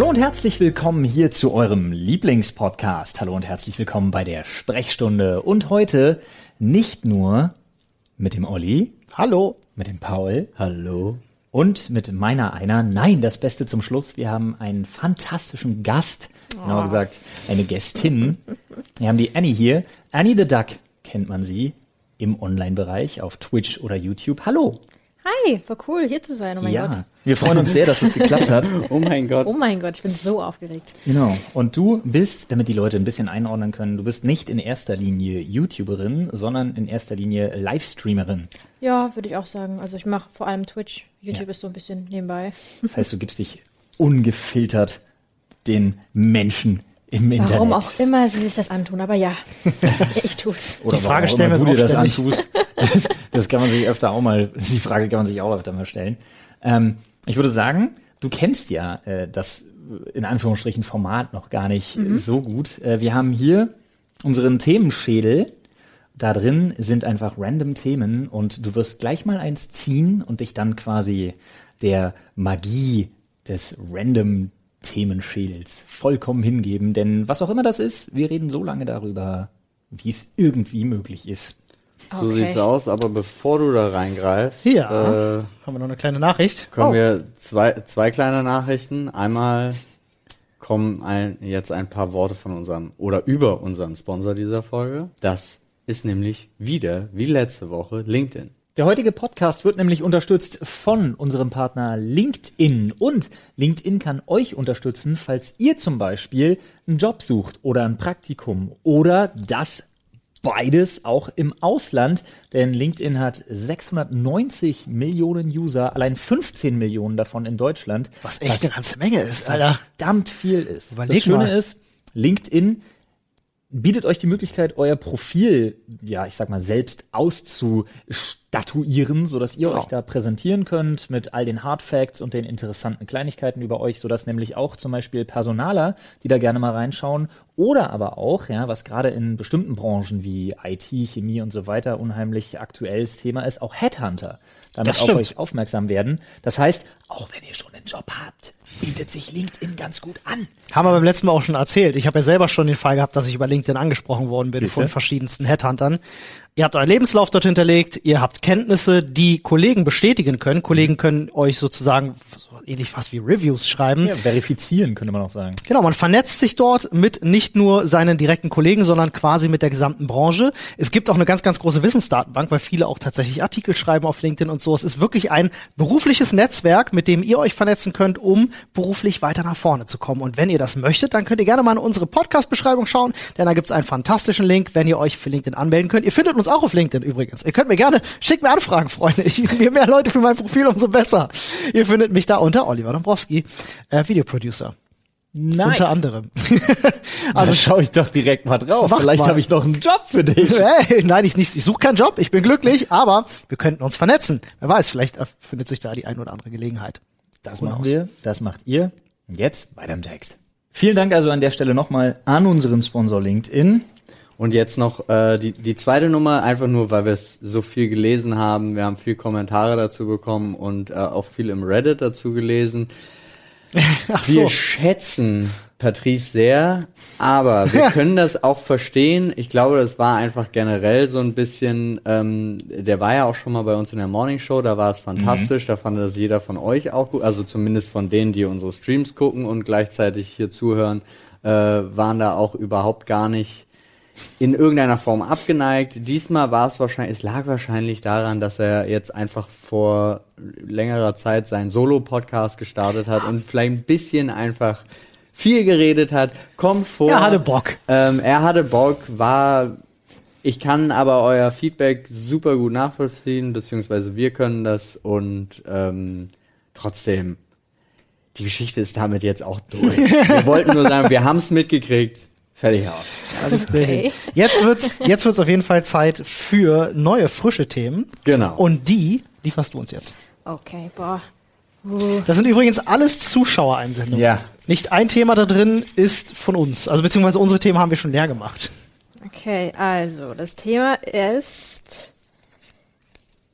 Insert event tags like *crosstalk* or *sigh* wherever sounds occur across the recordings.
Hallo und herzlich willkommen hier zu eurem Lieblingspodcast. Hallo und herzlich willkommen bei der Sprechstunde. Und heute nicht nur mit dem Olli. Hallo. Mit dem Paul. Hallo. Und mit meiner einer. Nein, das Beste zum Schluss. Wir haben einen fantastischen Gast. Genauer gesagt, eine Gästin. Wir haben die Annie hier. Annie the Duck kennt man sie im Online-Bereich auf Twitch oder YouTube. Hallo. Hi, war cool hier zu sein. Oh mein ja, Gott. wir freuen uns sehr, dass es geklappt hat. *laughs* Oh mein Gott. Oh mein Gott, ich bin so aufgeregt. Genau. Und du bist, damit die Leute ein bisschen einordnen können, du bist nicht in erster Linie YouTuberin, sondern in erster Linie Livestreamerin. Ja, würde ich auch sagen. Also ich mache vor allem Twitch. YouTube Ja. ist so ein bisschen nebenbei. *laughs* Das heißt, du gibst dich ungefiltert den Menschen im Internet. Warum auch immer sie sich das antun, aber ja, *laughs* ich tu's. Oder Die Frage stellen wir du dir uns das antust. Das, das kann man sich öfter auch mal, die Frage kann man sich auch öfter mal stellen. Ähm, ich würde sagen, du kennst ja äh, das in Anführungsstrichen Format noch gar nicht äh, so gut. Äh, wir haben hier unseren Themenschädel. Da drin sind einfach random Themen und du wirst gleich mal eins ziehen und dich dann quasi der Magie des random Themenschädels vollkommen hingeben. Denn was auch immer das ist, wir reden so lange darüber, wie es irgendwie möglich ist. So Okay. sieht's aus, aber bevor du da reingreifst, Ja. äh, Haben wir noch eine kleine Nachricht? kommen Oh. wir zwei, zwei kleine Nachrichten. Einmal kommen ein, jetzt ein paar Worte von unserem oder über unseren Sponsor dieser Folge. Das ist nämlich wieder, wie letzte Woche, LinkedIn. Der heutige Podcast wird nämlich unterstützt von unserem Partner LinkedIn. Und LinkedIn kann euch unterstützen, falls ihr zum Beispiel einen Job sucht oder ein Praktikum oder das beides auch im Ausland. Denn LinkedIn hat 690 Millionen User, allein 15 Millionen davon in Deutschland. Was echt eine ganze Menge ist, Alter. verdammt viel ist. Überleg das Schöne mal. ist, LinkedIn bietet euch die Möglichkeit, euer Profil, ja, ich sag mal, selbst auszustatuieren, sodass ihr Genau. euch da präsentieren könnt mit all den Hard Facts und den interessanten Kleinigkeiten über euch, sodass nämlich auch zum Beispiel Personaler, die da gerne mal reinschauen, oder aber auch, ja, was gerade in bestimmten Branchen wie IT, Chemie und so weiter unheimlich aktuelles Thema ist, auch Headhunter damit auf euch aufmerksam werden. Das heißt, auch wenn ihr schon einen Job habt, bietet sich LinkedIn ganz gut an. Haben wir beim letzten Mal auch schon erzählt. Ich habe ja selber schon den Fall gehabt, dass ich über LinkedIn angesprochen worden bin Siehste? von verschiedensten Headhuntern. Ihr habt euren Lebenslauf dort hinterlegt, ihr habt Kenntnisse, die Kollegen bestätigen können. Kollegen können euch sozusagen so ähnlich fast wie Reviews schreiben. Ja, verifizieren könnte man auch sagen. Genau, man vernetzt sich dort mit nicht nur seinen direkten Kollegen, sondern quasi mit der gesamten Branche. Es gibt auch eine ganz, ganz große Wissensdatenbank, weil viele auch tatsächlich Artikel schreiben auf LinkedIn und so. Es ist wirklich ein berufliches Netzwerk, mit dem ihr euch vernetzen könnt, um beruflich weiter nach vorne zu kommen. Und wenn ihr das möchtet, dann könnt ihr gerne mal in unsere Podcast-Beschreibung schauen, denn da gibt's einen fantastischen Link, wenn ihr euch für LinkedIn anmelden könnt. Ihr findet uns auch auf LinkedIn übrigens. Ihr könnt mir gerne, schickt mir Anfragen, Freunde. Ich, *laughs* je mehr Leute für mein Profil, umso besser. Ihr findet mich da unter Oliver Dombrowski, äh, Videoproducer. Nice. Unter anderem. *laughs* Also schaue ich doch direkt mal drauf. Vielleicht habe ich noch einen Job für dich. *laughs* Hey, nein, ich, nicht, ich suche keinen Job, ich bin glücklich, aber wir könnten uns vernetzen. Wer weiß, vielleicht findet sich da die ein oder andere Gelegenheit. Das machen wir, das macht ihr. Und jetzt weiter im Text. Vielen Dank also an der Stelle nochmal an unseren Sponsor LinkedIn. Und jetzt noch äh, die, die zweite Nummer, einfach nur, weil wir es so viel gelesen haben. Wir haben viel Kommentare dazu bekommen und äh, auch viel im Reddit dazu gelesen. *laughs* Ach Wir so. schätzen Patrice sehr, aber wir *laughs* können das auch verstehen. Ich glaube, das war einfach generell so ein bisschen, ähm, der war ja auch schon mal bei uns in der Morning Show, da war es fantastisch, da fand das jeder von euch auch gut, also zumindest von denen, die unsere Streams gucken und gleichzeitig hier zuhören, äh, waren da auch überhaupt gar nicht in irgendeiner Form abgeneigt. Diesmal war es wahrscheinlich, es lag wahrscheinlich daran, dass er jetzt einfach vor längerer Zeit seinen Solo-Podcast gestartet hat und vielleicht ein bisschen einfach viel geredet hat. Kommt vor. Er hatte Bock. Ähm, er hatte Bock, war, ich kann aber euer Feedback super gut nachvollziehen, beziehungsweise wir können das und ähm, trotzdem, die Geschichte ist damit jetzt auch durch. *laughs* wir wollten nur sagen, wir haben es mitgekriegt. Fertig aus. Alles *laughs* klar. Okay. Jetzt wird's, jetzt wird's auf jeden Fall Zeit für neue, frische Themen. Genau. Und die lieferst du uns jetzt. Okay, boah. Uh, Das sind übrigens alles Zuschauereinsendungen. Ja. Nicht ein Thema da drin ist von uns. Also beziehungsweise unsere Themen haben wir schon leer gemacht. okay, also, das Thema ist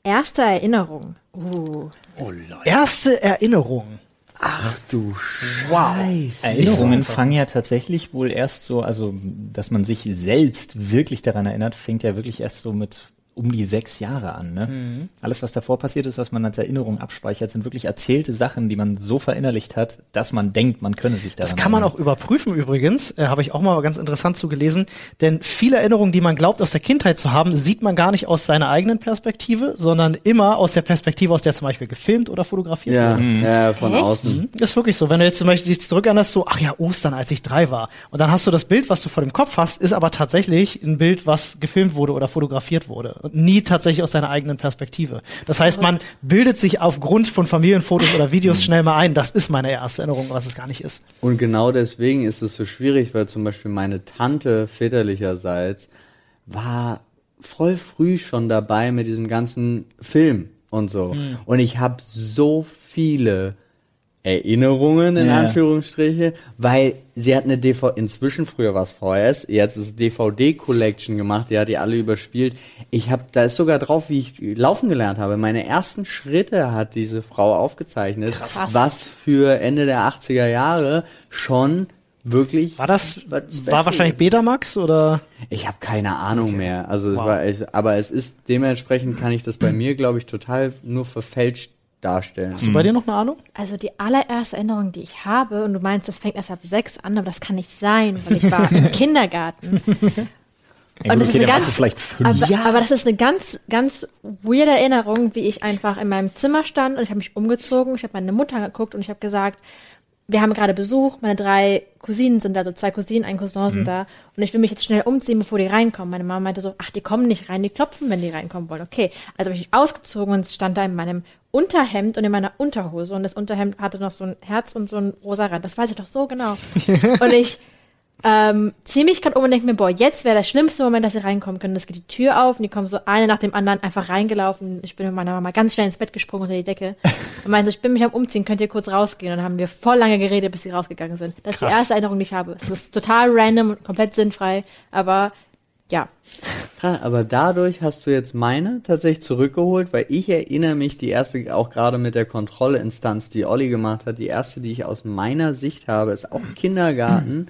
erste Erinnerung. Uh, Oh Leute. Erste Erinnerung. Ach du Scheiße. Erinnerungen fangen ja tatsächlich wohl erst so, also dass man sich selbst wirklich daran erinnert, fängt ja wirklich erst so mit um die sechs Jahre an. Ne? Mhm. Alles, was davor passiert ist, was man als Erinnerung abspeichert, sind wirklich erzählte Sachen, die man so verinnerlicht hat, dass man denkt, man könne sich daran Das kann man erinnern. auch überprüfen übrigens, äh, habe ich auch mal ganz interessant zugelesen, denn viele Erinnerungen, die man glaubt aus der Kindheit zu haben, sieht man gar nicht aus seiner eigenen Perspektive, sondern immer aus der Perspektive, aus der zum Beispiel gefilmt oder fotografiert Ja, wurde. ja, von Echt? außen. Das ist wirklich so. Wenn du jetzt zum Beispiel dich zurückerinnerst, so, ach ja, Ostern, als ich drei war. Und dann hast du das Bild, was du vor dem Kopf hast, ist aber tatsächlich ein Bild, was gefilmt wurde oder fotografiert wurde. Und nie tatsächlich aus seiner eigenen Perspektive. Das heißt, man bildet sich aufgrund von Familienfotos oder Videos schnell mal ein, das ist meine erste Erinnerung, was es gar nicht ist. Und genau deswegen ist es so schwierig, weil zum Beispiel meine Tante väterlicherseits war voll früh schon dabei mit diesem ganzen Film und so. Und ich habe so viele Erinnerungen in Ja. Anführungsstriche, weil sie hat eine DVD, inzwischen früher war es VHS, jetzt ist DVD Collection gemacht, die hat die alle überspielt. Ich habe, da ist sogar drauf, wie ich laufen gelernt habe. Meine ersten Schritte hat diese Frau aufgezeichnet, Krass. was für Ende der 80er Jahre schon wirklich War das, war wahrscheinlich. Betamax oder? Ich habe keine Ahnung mehr. Also es Wow. war, ich, aber es ist dementsprechend kann ich das bei mir, glaube ich, total nur verfälscht darstellen. Hast du bei dir noch eine Ahnung? Also die allererste Erinnerung, die ich habe, und du meinst, das fängt erst ab sechs an, aber das kann nicht sein, weil ich war *laughs* im Kindergarten. Ja, Und gut, das ist okay, eine warst ganz, vielleicht fünf. aber, aber das ist eine ganz, ganz weirde Erinnerung, wie ich einfach in meinem Zimmer stand und ich habe mich umgezogen, ich habe meine Mutter angeguckt und ich habe gesagt, wir haben gerade Besuch, meine drei Cousinen sind da, so zwei Cousinen, ein Cousin sind da und ich will mich jetzt schnell umziehen, bevor die reinkommen. Meine Mama meinte so, ach, die kommen nicht rein, die klopfen, wenn die reinkommen wollen. Okay, also habe ich mich ausgezogen und stand da in meinem Unterhemd und in meiner Unterhose und das Unterhemd hatte noch so ein Herz und so ein rosa Rand. Das weiß ich doch so genau. *laughs* und ich ähm, ziehe mich gerade um und denke mir, boah, jetzt wäre der schlimmste Moment, dass sie reinkommen können. Es geht die Tür auf und die kommen so eine nach dem anderen einfach reingelaufen. Ich bin mit meiner Mama ganz schnell ins Bett gesprungen unter die Decke *laughs* und meinte, so, ich bin mich am Umziehen, könnt ihr kurz rausgehen? Und dann haben wir voll lange geredet, bis sie rausgegangen sind. Das ist Krass. die erste Erinnerung, die ich habe. Es ist total random und komplett sinnfrei, aber ja. Aber dadurch hast du jetzt meine tatsächlich zurückgeholt, weil ich erinnere mich, die erste, auch gerade mit der Kontrollinstanz, die Olli gemacht hat, die erste, die ich aus meiner Sicht habe, ist auch Kindergarten,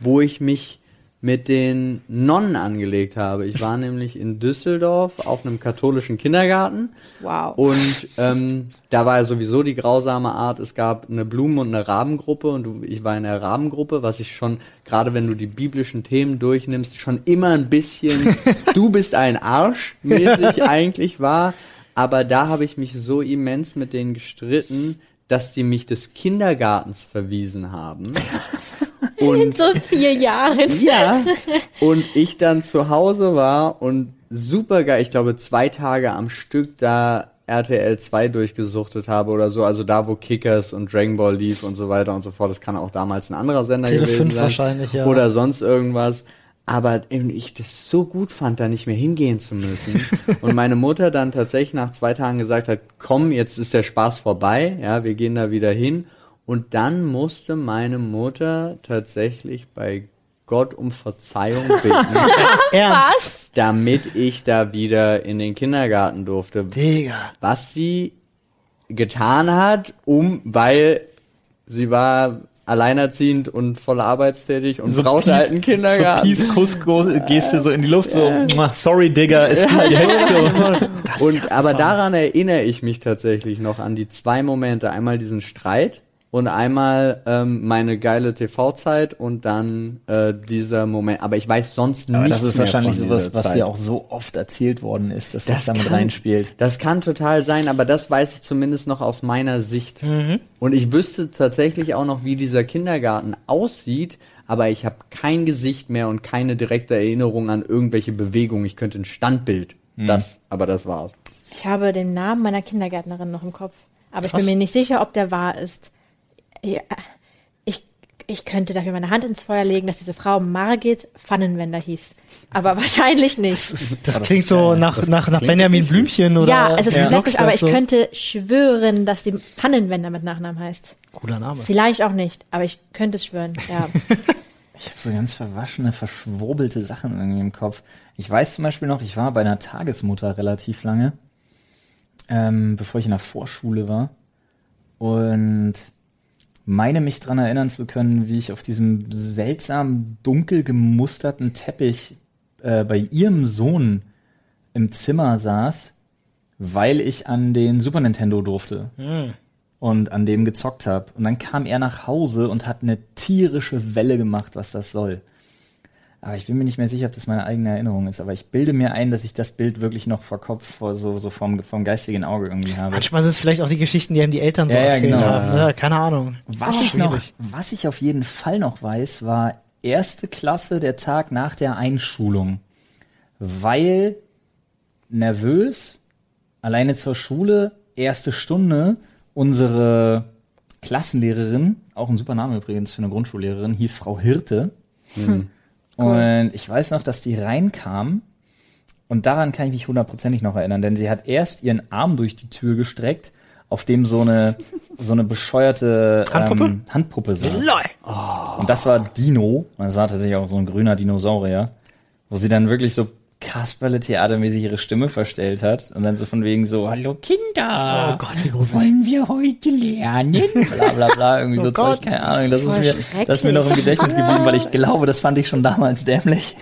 wo ich mich mit den Nonnen angelegt habe. Ich war *laughs* nämlich in Düsseldorf auf einem katholischen Kindergarten. Wow. Und ähm, da war ja sowieso die grausame Art, es gab eine Blumen- und eine Rabengruppe und ich war in der Rabengruppe, was ich schon, gerade wenn du die biblischen Themen durchnimmst, schon immer ein bisschen, *laughs* du bist ein Arsch mäßig eigentlich war. Aber da habe ich mich so immens mit denen gestritten, dass die mich des Kindergartens verwiesen haben. *laughs* In Und *laughs* so vier Jahren. ja. Und ich dann zu Hause war und super geil, ich glaube zwei Tage am Stück da RTL 2 durchgesuchtet habe oder so, also da wo Kickers und Dragon Ball lief und so weiter und so fort. Das kann auch damals ein anderer Sender Tele gewesen 5 sein. wahrscheinlich, ja. Oder sonst irgendwas. Aber eben ich das so gut fand, da nicht mehr hingehen zu müssen. *laughs* und meine Mutter dann tatsächlich nach zwei Tagen gesagt hat, komm, jetzt ist der Spaß vorbei, ja, wir gehen da wieder hin. Und dann musste meine Mutter tatsächlich bei Gott um Verzeihung *laughs* bitten, Ernst? damit ich da wieder in den Kindergarten durfte. Digga. Was sie getan hat, um, weil sie war alleinerziehend und voll arbeitstätig und brauchte halt einen Kindergarten. So Peace-Kuss-Geste so in die Luft, so, "Mua, sorry, Digga, ist gut jetzt so. *laughs* Und aber daran erinnere ich mich tatsächlich noch an die zwei Momente. Einmal diesen Streit und einmal ähm, meine geile TV-Zeit und dann äh, dieser Moment. Aber ich weiß sonst Aber nichts das ist mehr wahrscheinlich von sowas, was Zeit. dir auch so oft erzählt worden ist, dass das, damit kann- reinspielt. Das kann total sein, aber das weiß ich zumindest noch aus meiner Sicht. Und ich wüsste tatsächlich auch noch, wie dieser Kindergarten aussieht, aber ich habe kein Gesicht mehr und keine direkte Erinnerung an irgendwelche Bewegungen. Ich könnte ein Standbild. Das, aber das war's. Ich habe den Namen meiner Kindergärtnerin noch im Kopf, aber ich bin mir nicht sicher, ob der wahr ist. Ja, ich, ich könnte dafür meine Hand ins Feuer legen, dass diese Frau Margit Pfannenwender hieß. Aber *laughs* wahrscheinlich nicht. Das, das klingt ist so nach, Das nach, nach klingt Benjamin. Blümchen oder. ja, es ist Ja. wirklich, aber ich könnte schwören, dass sie Pfannenwender mit Nachnamen heißt. Cooler Name. Vielleicht auch nicht, aber ich könnte es schwören, ja. *laughs* Ich habe so ganz verwaschene, verschwurbelte Sachen irgendwie im Kopf. Ich weiß zum Beispiel noch, ich war bei einer Tagesmutter relativ lange, ähm, bevor ich in der Vorschule war. Und meine mich dran erinnern zu können, wie ich auf diesem seltsam dunkel gemusterten Teppich äh, bei ihrem Sohn im Zimmer saß, weil ich an den Super Nintendo durfte und an dem gezockt habe. Und dann kam er nach Hause und hat eine tierische Welle gemacht, was das soll. Aber ich bin mir nicht mehr sicher, ob das meine eigene Erinnerung ist. Aber ich bilde mir ein, dass ich das Bild wirklich noch vor Kopf, vor so, so vom, vom geistigen Auge irgendwie habe. Manchmal sind es vielleicht auch die Geschichten, die einem die Eltern so Ja, ja, erzählt genau. haben. Ne? Keine Ahnung. Was Oh, ich noch, was ich auf jeden Fall noch weiß, war erste Klasse, der Tag nach der Einschulung. Weil nervös, alleine zur Schule, erste Stunde, unsere Klassenlehrerin, auch ein super Name übrigens für eine Grundschullehrerin, hieß Frau Hirte. Und ich weiß noch, dass die reinkam und daran kann ich mich hundertprozentig noch erinnern, denn sie hat erst ihren Arm durch die Tür gestreckt, auf dem so eine, *laughs* so eine bescheuerte Handpuppe? Ähm, Handpuppe saß. Lol. Und das war Dino. Das war tatsächlich auch so ein grüner Dinosaurier, wo sie dann wirklich so Kasperle-Theatermäßig ihre Stimme verstellt hat und dann so von wegen so, hallo Kinder, Oh Gott, wie gruselig. wollen wir heute lernen? *laughs* Bla bla bla, irgendwie so Oh Zeug, Gott. keine Ahnung. Das ist, mir, das ist mir noch im. Gedächtnis *laughs* geblieben, weil ich glaube, das fand ich schon damals dämlich.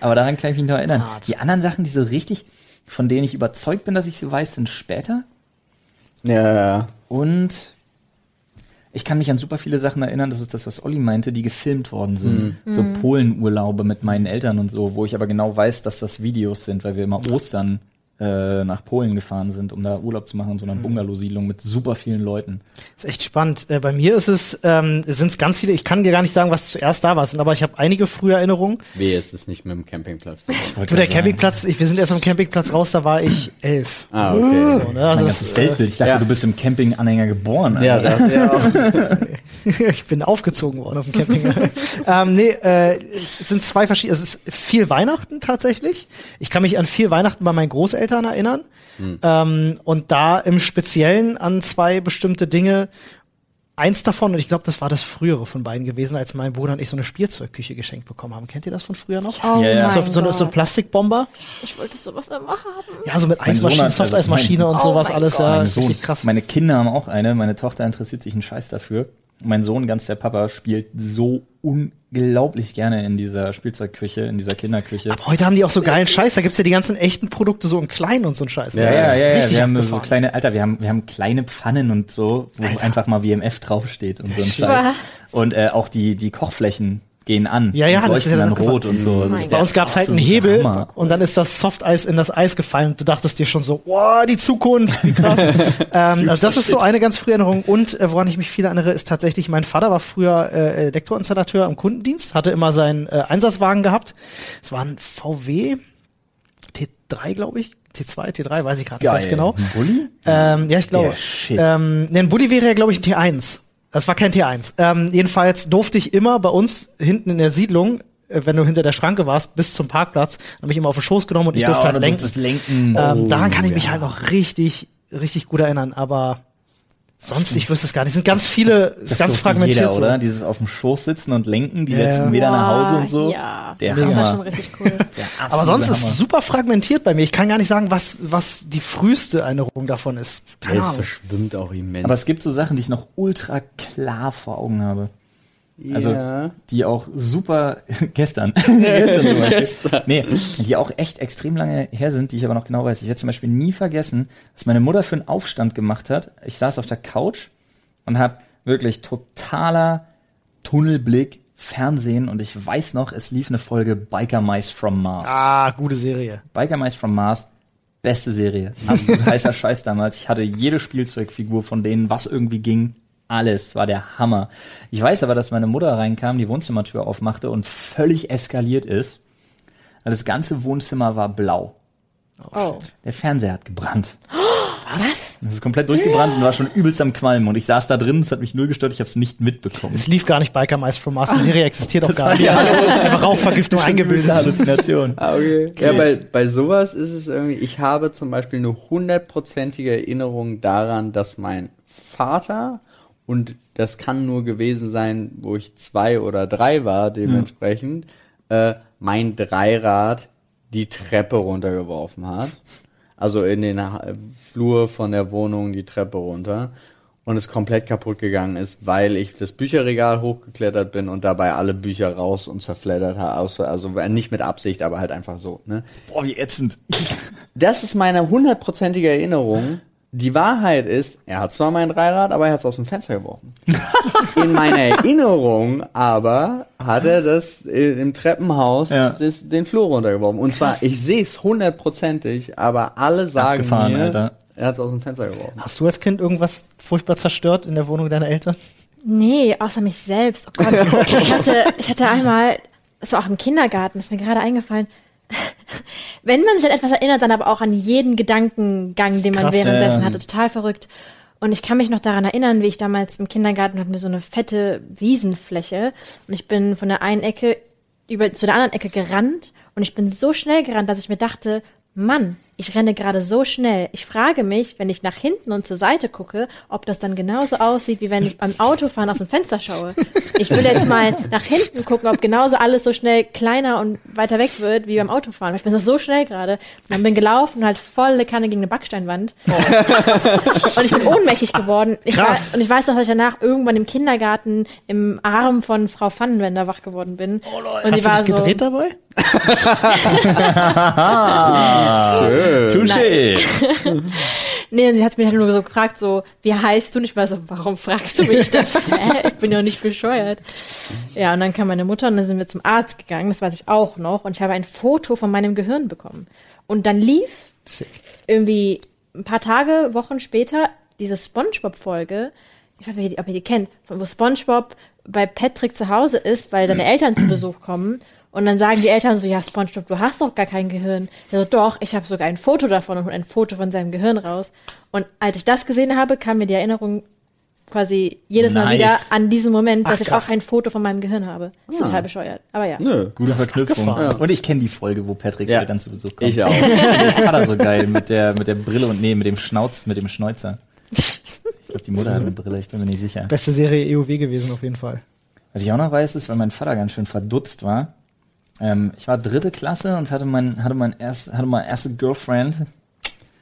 Aber daran kann ich mich noch erinnern. Die anderen Sachen, die so richtig, von denen ich überzeugt bin, dass ich sie weiß, sind später. Ja, ja. Und ich kann mich an super viele Sachen erinnern, das ist das, was Olli meinte, die gefilmt worden sind. So Polenurlaube mit meinen Eltern und so, wo ich aber genau weiß, dass das Videos sind, weil wir immer Ostern äh, nach Polen gefahren sind, um da Urlaub zu machen in so einer Bungalow-Siedlung mit super vielen Leuten. ist echt spannend. Äh, bei mir ist es, ähm, sind es ganz viele, ich kann dir gar nicht sagen, was zuerst da war, sind, aber ich habe einige frühe Erinnerungen. Wehe, ist es nicht mit dem Campingplatz. Du, der. Campingplatz, ich, wir sind erst am Campingplatz raus, da war ich *clears throat* elf. ah, okay. So, ne? Also Mein das, ganzes äh, Weltbild. Ich dachte, ja. du bist im Camping-Anhänger geboren. Ja, das ja auch. *laughs* ich bin aufgezogen worden auf dem Camping. *laughs* ähm, nee, äh, es sind zwei verschiedene, es ist viel Weihnachten tatsächlich. Ich kann mich an viel Weihnachten bei meinen Großeltern erinnern. Ähm, und da im Speziellen an zwei bestimmte Dinge. Eins davon, und ich glaube, das war das frühere von beiden gewesen, als mein Bruder und ich so eine Spielzeugküche geschenkt bekommen haben. Kennt ihr das von früher noch? Oh Ja, ja. So, so, eine, so ein. Plastikbomber. Ich wollte sowas immer haben. Ja, so mit Eismaschine, also Softeismaschine mein- und Oh sowas mein alles. Gott. Ja, richtig krass. meine Kinder haben auch eine, meine Tochter interessiert sich einen Scheiß dafür. Mein Sohn, ganz der Papa, spielt so unglaublich gerne in dieser Spielzeugküche, in dieser Kinderküche. Aber heute haben die auch so geilen Scheiß. Da gibt's ja die ganzen echten Produkte so in klein und so ein Scheiß. Ja, ja, ja, ja. Wir haben so kleine, Alter, wir haben, wir haben kleine Pfannen und so, wo Alter. einfach mal WMF draufsteht und so ein. Scheiß. Und äh, auch die, die Kochflächen gehen an. Ja, ja, das ist ja das dann rot und so. Das Mein ist Bei uns gab's halt einen Hebel Hammer. und dann ist das Softeis in das Eis gefallen und du dachtest dir schon so, wow, die Zukunft, wie krass. *laughs* ähm, also das ist so eine ganz frühe Erinnerung und äh, woran ich mich viel erinnere, ist tatsächlich, mein Vater war früher äh, Elektroinstallateur im Kundendienst, hatte immer seinen äh, Einsatzwagen gehabt. Es war ein VW T3, glaube ich. T2, T3, weiß ich gerade nicht ganz genau. Ein Bulli? Ähm, ja, ich glaube. Der Shit. Ähm, nee, ein Bulli wäre ja, glaube ich, ein T1. Das war kein T1. Ähm, jedenfalls durfte ich immer bei uns hinten in der Siedlung, äh, wenn du hinter der Schranke warst, bis zum Parkplatz, habe ich immer auf den Schoß genommen und ich durfte halt lenken. Lenken. Ähm, Oh, daran kann ich mich ja. halt noch richtig, richtig gut erinnern. Aber sonst, ich wüsste es gar nicht. Es sind ganz viele, es ist Das ganz fragmentiert jeder, so. oder? Dieses auf dem Schoß sitzen und lenken, die Ja. letzten Meter nach Hause und so. Ja, Der das war Hammer. schon richtig cool. *laughs* Aber sonst ist Hammer. es super fragmentiert bei mir. Ich kann gar nicht sagen, was, was die früheste Erinnerung davon ist. Keine Es Ahnung. verschwimmt auch immens. Aber es gibt so Sachen, die ich noch ultra klar vor Augen habe. Also, ja. die auch super, *laughs* gestern, *laughs* gestern zum Beispiel, nee, die auch echt extrem lange her sind, die ich aber noch genau weiß. Ich werde zum Beispiel nie vergessen, was meine Mutter für einen Aufstand gemacht hat. Ich saß auf der Couch und habe wirklich totaler Tunnelblick, Fernsehen und ich weiß noch, es lief eine Folge Biker Mice from Mars. Ah, gute Serie. Biker Mice from Mars, beste Serie. Absolut *laughs* heißer Scheiß damals. Ich hatte jede Spielzeugfigur von denen, was irgendwie ging. Alles war der Hammer. Ich weiß aber, dass meine Mutter reinkam, die Wohnzimmertür aufmachte und völlig eskaliert ist. Das ganze Wohnzimmer war blau. Oh. Der Fernseher hat gebrannt. Was? Das ist komplett durchgebrannt und war schon übelst am Qualmen. Und ich saß da drin, es hat mich null gestört, ich habe es nicht mitbekommen. Es lief gar nicht Biker Mice from Mars. Die Serie existiert auch gar nicht. die Einfach Rauchvergiftung eingebildet. Halluzination. Ah, okay. Ja, bei, bei sowas ist es irgendwie, ich habe zum Beispiel eine hundertprozentige Erinnerung daran, dass mein Vater, und das kann nur gewesen sein, wo ich zwei oder drei war, dementsprechend, äh, mein Dreirad die Treppe runtergeworfen hat. Also in den Ha- Flur von der Wohnung die Treppe runter. und es komplett kaputt gegangen ist, weil ich das Bücherregal hochgeklettert bin und dabei alle Bücher raus und zerfleddert habe. Also nicht mit Absicht, aber halt einfach so. Ne? Boah, wie ätzend. Das ist meine hundertprozentige Erinnerung. Die Wahrheit ist, er hat zwar mein Dreirad, aber er hat es aus dem Fenster geworfen. *laughs* In meiner Erinnerung aber hat er das im Treppenhaus Ja. das, den Flur runtergeworfen. Und zwar, ich sehe es hundertprozentig, aber alle sagen Abgefahren, mir, Alter. er hat es aus dem Fenster geworfen. Hast du als Kind irgendwas furchtbar zerstört in der Wohnung deiner Eltern? Nee, außer mich selbst. Oh Gott. Ich hatte, ich hatte einmal, das war auch im Kindergarten, ist mir gerade eingefallen. Wenn man sich an etwas erinnert, dann aber auch an jeden Gedankengang, den man krass, währenddessen ja. hatte. Total verrückt. Und ich kann mich noch daran erinnern, wie ich damals im Kindergarten hatten wir so eine fette Wiesenfläche und ich bin von der einen Ecke über zu der anderen Ecke gerannt und ich bin so schnell gerannt, dass ich mir dachte, Mann, ich renne gerade so schnell. Ich frage mich, wenn ich nach hinten und zur Seite gucke, ob das dann genauso aussieht, wie wenn ich beim Autofahren aus dem Fenster schaue. Ich will jetzt mal nach hinten gucken, ob genauso alles so schnell kleiner und weiter weg wird, wie beim Autofahren. Ich bin das so schnell gerade. Und dann bin gelaufen, halt volle Kanne gegen eine Backsteinwand. Und ich bin ohnmächtig geworden. Ich Krass. War, und ich weiß noch, dass ich danach irgendwann im Kindergarten im Arm von Frau Pfannenwender wach geworden bin. und Hast die du war dich gedreht dabei? *laughs* *laughs* Touché. *laughs* Nee, sie hat mich halt nur so gefragt, so, wie heißt du? Und ich war so, warum fragst du mich das? *laughs* Ich bin doch nicht bescheuert. Ja, und dann kam meine Mutter und dann sind wir zum Arzt gegangen, das weiß ich auch noch. Und ich habe ein Foto von meinem Gehirn bekommen. Und dann lief irgendwie ein paar Tage, Wochen später diese Spongebob-Folge, ich weiß nicht, ob ihr die kennt, von wo Spongebob bei Patrick zu Hause ist, weil seine Eltern zu Besuch kommen. Und dann sagen die Eltern so, ja, Spongebob, du hast doch gar kein Gehirn. Er so, doch, ich habe sogar ein Foto davon und ein Foto von seinem Gehirn raus. Und als ich das gesehen habe, kam mir die Erinnerung quasi jedes Mal Nice. wieder an diesen Moment, dass Ach, ich krass. auch ein Foto von meinem Gehirn habe. Ist total bescheuert. Aber ja. Nö. Gute Das Verknüpfung. abgefahren. Und ich kenne die Folge, wo Patricks Ja. Eltern zu Besuch kommen. Ich auch. *laughs* Der Vater so geil mit der, mit der Brille und nee, mit dem Schnauz, mit dem Schnäuzer. Ich glaube, die Mutter hat eine Brille, ich bin mir nicht sicher. Beste Serie EOW gewesen auf jeden Fall. Was ich auch noch weiß, ist, weil mein Vater ganz schön verdutzt war. Ähm, ich war dritte Klasse und hatte mein, hatte mein erst, hatte meine erste Girlfriend.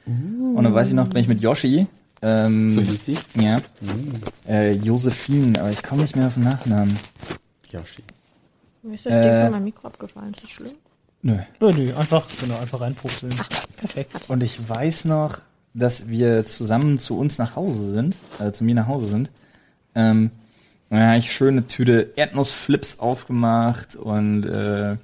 Und dann weiß ich noch, bin ich mit Yoshi. Ähm, So hieß sie? Ja. Äh, Josephine, aber ich komme nicht mehr auf den Nachnamen. Yoshi. Mir ist das Äh, Ding von meinem Mikro abgefallen. Ist das schlimm? Nö. Nö, nö, einfach, genau, einfach reinpupseln. Perfekt. Und ich weiß noch, dass wir zusammen zu uns nach Hause sind, äh, zu mir nach Hause sind. Ähm, habe ich schöne Tüte Erdnussflips aufgemacht und äh,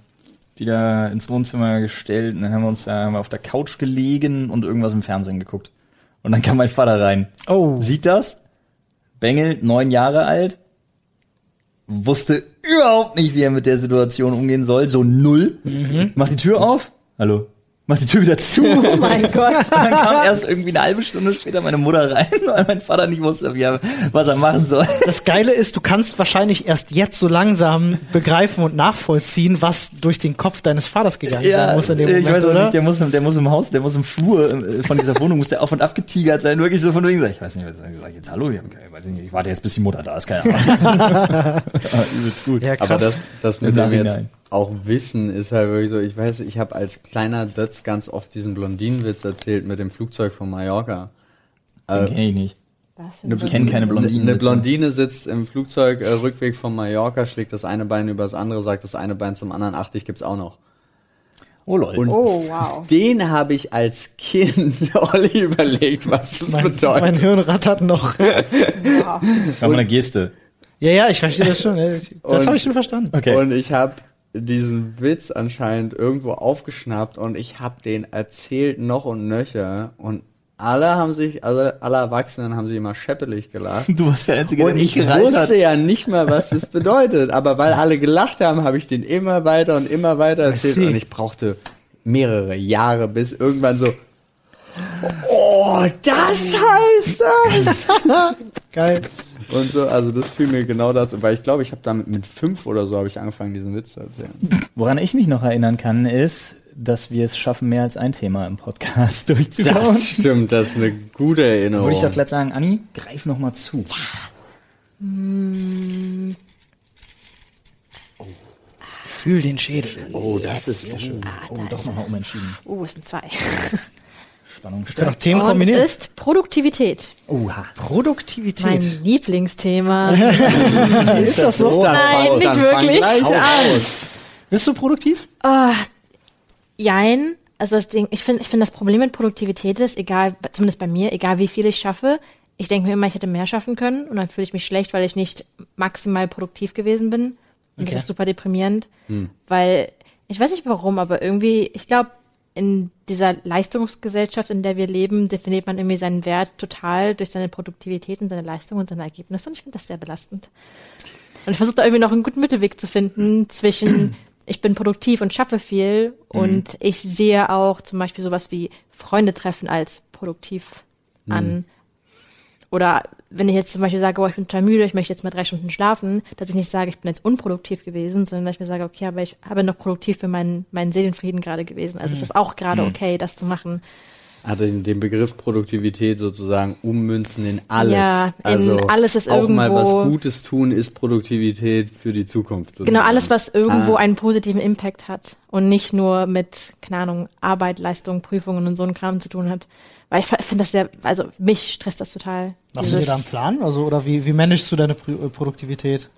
wieder ins Wohnzimmer gestellt. Und dann haben wir uns da haben wir auf der Couch gelegen und irgendwas im Fernsehen geguckt. Und dann kam mein Vater rein. Oh. Sieht das? Bengel, neun Jahre alt, wusste überhaupt nicht, wie er mit der Situation umgehen soll. So null. Macht die Tür auf. Hallo. Macht die Tür wieder zu. *laughs* Oh mein *laughs* Gott. Und dann kam erst irgendwie eine halbe Stunde später meine Mutter rein, *laughs* weil mein Vater nicht wusste, wie er, was er machen soll. Das Geile ist, du kannst wahrscheinlich erst jetzt so langsam begreifen und nachvollziehen, was durch den Kopf deines Vaters gegangen sein muss in dem ich Moment, weiß auch oder? nicht, der muss, der muss im Haus, der muss im Flur äh, von dieser Wohnung, muss der auf und ab getigert sein, wirklich so von wegen, ich weiß nicht, was sag ich jetzt hallo, ich, nicht, ich warte jetzt, bis die Mutter da ist, keine Ahnung. Übelst gut. Ja, krass. Aber das, das mit dem jetzt. Auch Wissen ist halt wirklich so, ich weiß, ich habe als kleiner Dötz ganz oft diesen Blondinenwitz erzählt mit dem Flugzeug von Mallorca. Den kenn ich nicht. Was für Ich kenne keine Blondinen. Eine Blondine sitzt im Flugzeug, äh, Rückweg von Mallorca, schlägt das eine Bein über das andere, sagt das eine Bein zum anderen, ach, dich gibt's auch noch. Oh lol. Und Oh, wow. den habe ich als Kind *laughs* Olli überlegt, was das Mein, bedeutet. mein Hirn rattert noch. *laughs* Mach mal eine Geste. Ja, ja, ich verstehe das schon. *laughs* Das habe ich schon verstanden. Okay. Und ich habe diesen Witz anscheinend irgendwo aufgeschnappt und ich habe den erzählt noch und nöcher und alle haben sich, also alle Erwachsenen haben sich immer scheppelig gelacht. Du warst der Einzige, der Und nicht ich gereilt wusste hat. ja nicht mal, was das bedeutet. Aber weil alle gelacht haben, habe ich den immer weiter und immer weiter erzählt. Und ich brauchte mehrere Jahre, bis irgendwann so, oh, das heißt das! *laughs* Geil. Und so, also das fiel mir genau dazu, weil ich glaube, ich habe damit mit fünf oder so habe ich angefangen, diesen Witz zu erzählen. Woran ich mich noch erinnern kann, ist, dass wir es schaffen, mehr als ein Thema im Podcast *laughs* durchzubauen. Das stimmt, das ist eine gute Erinnerung. Würde ich doch gleich sagen, Anni, greif noch mal zu. Fühl den Schädel. oh, das ist sehr schön. Oh, doch noch mal umentschieden. Oh, es sind zwei. *laughs* Spannung Kann steigt. auch Themen Und kombinieren. es ist Produktivität. Oha. Produktivität. Mein Lieblingsthema. *laughs* ist das so? Dann Nein, fang- nicht wirklich. Bist du produktiv? Jein. Also das Ding, ich finde, ich finde das Problem mit Produktivität ist, egal, zumindest bei mir, egal wie viel ich schaffe, ich denke mir immer, ich hätte mehr schaffen können und dann fühle ich mich schlecht, weil ich nicht maximal produktiv gewesen bin. Und Okay. das ist super deprimierend, weil ich weiß nicht warum, aber irgendwie, ich glaube, in dieser Leistungsgesellschaft, in der wir leben, definiert man irgendwie seinen Wert total durch seine Produktivität und seine Leistung und seine Ergebnisse. Und ich finde das sehr belastend. Und ich versuche da irgendwie noch einen guten Mittelweg zu finden zwischen *clears throat* ich bin produktiv und schaffe viel und ich sehe auch zum Beispiel sowas wie Freunde treffen als produktiv an. Oder wenn ich jetzt zum Beispiel sage, oh, ich bin total müde, ich möchte jetzt mal drei Stunden schlafen, dass ich nicht sage, ich bin jetzt unproduktiv gewesen, sondern dass ich mir sage, okay, aber ich habe noch produktiv für meinen, meinen Seelenfrieden gerade gewesen. Also es ist auch gerade okay, das zu machen. Hat den, den Begriff Produktivität sozusagen ummünzen in alles. Ja, in also alles ist auch mal irgendwo- was Gutes tun ist Produktivität für die Zukunft. Sozusagen. Genau, alles, was irgendwo Ah. einen positiven Impact hat und nicht nur mit, keine Ahnung, Arbeit, Leistung, Prüfungen und so ein Kram zu tun hat. Weil ich finde das sehr, also mich stresst das total. Machst du dir da einen Plan? Also, oder wie, wie managst du deine äh, Produktivität?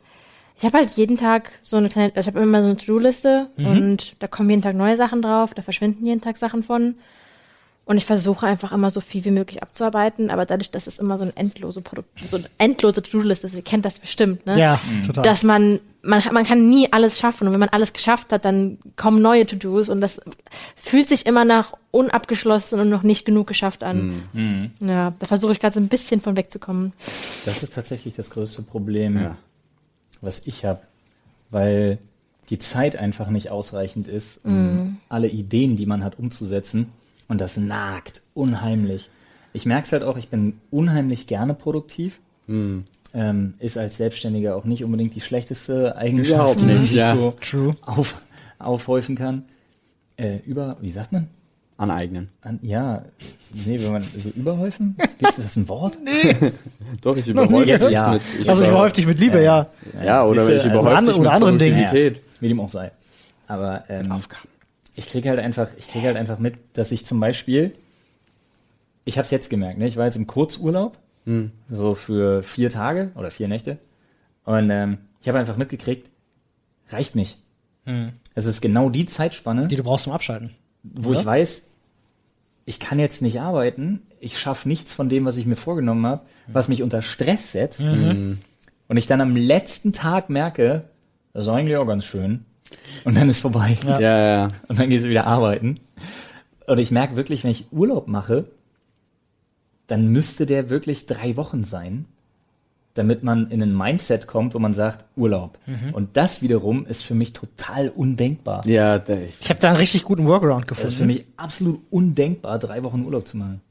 Ich habe halt jeden Tag so eine kleine, also ich habe immer so eine To-Do-Liste Mhm. und da kommen jeden Tag neue Sachen drauf, da verschwinden jeden Tag Sachen von. Und ich versuche einfach immer so viel wie möglich abzuarbeiten, aber dadurch, dass es immer so ein endlose Produkt, so eine endlose To-Do-Liste ist, ihr kennt das bestimmt, ne? Ja, total. dass man, man, man kann nie alles schaffen. Und wenn man alles geschafft hat, dann kommen neue To-Dos und das fühlt sich immer nach unabgeschlossen und noch nicht genug geschafft an. Ja, da versuche ich gerade so ein bisschen von wegzukommen. Das ist tatsächlich das größte Problem, Ja. was ich habe, weil die Zeit einfach nicht ausreichend ist, um alle Ideen, die man hat, umzusetzen. Und das nagt unheimlich. Ich merke es halt auch, ich bin unheimlich gerne produktiv. Ähm, ist als Selbstständiger auch nicht unbedingt die schlechteste Eigenschaft, die sich ja. so True. auf, aufhäufen kann. Äh, über, wie sagt man? Aneignen. An, ja, nee, wenn man so überhäufen? Ist das ein Wort? *laughs* Doch, ich überhäufe dich Ja. mit. Ich Also, ich überhäufe- dich mit Liebe, ja. Ja, oder Siehste, ich also überhäufe andere- dich oder mit anderen Dingen. Produktivität. Wie dem auch sei. Aber ähm, ich kriege halt einfach, ich kriege halt einfach mit, dass ich zum Beispiel, ich habe es jetzt gemerkt, ne? ich war jetzt im Kurzurlaub, so für vier Tage oder vier Nächte, und ähm, ich habe einfach mitgekriegt, reicht nicht. Es ist genau die Zeitspanne, Die du brauchst zum Abschalten. wo ich weiß, ich kann jetzt nicht arbeiten, ich schaffe nichts von dem, was ich mir vorgenommen habe, was mich unter Stress setzt. Und ich dann am letzten Tag merke, das ist eigentlich auch ganz schön. Und dann ist vorbei. Ja, ja. Und dann gehst du wieder arbeiten. Und ich merke wirklich, wenn ich Urlaub mache, dann müsste der wirklich drei Wochen sein, damit man in ein Mindset kommt, wo man sagt, Urlaub. Und das wiederum ist für mich total undenkbar. Ja, ich- Ich habe da einen richtig guten Workaround Das ist für gefunden. mich absolut undenkbar, drei Wochen Urlaub zu machen.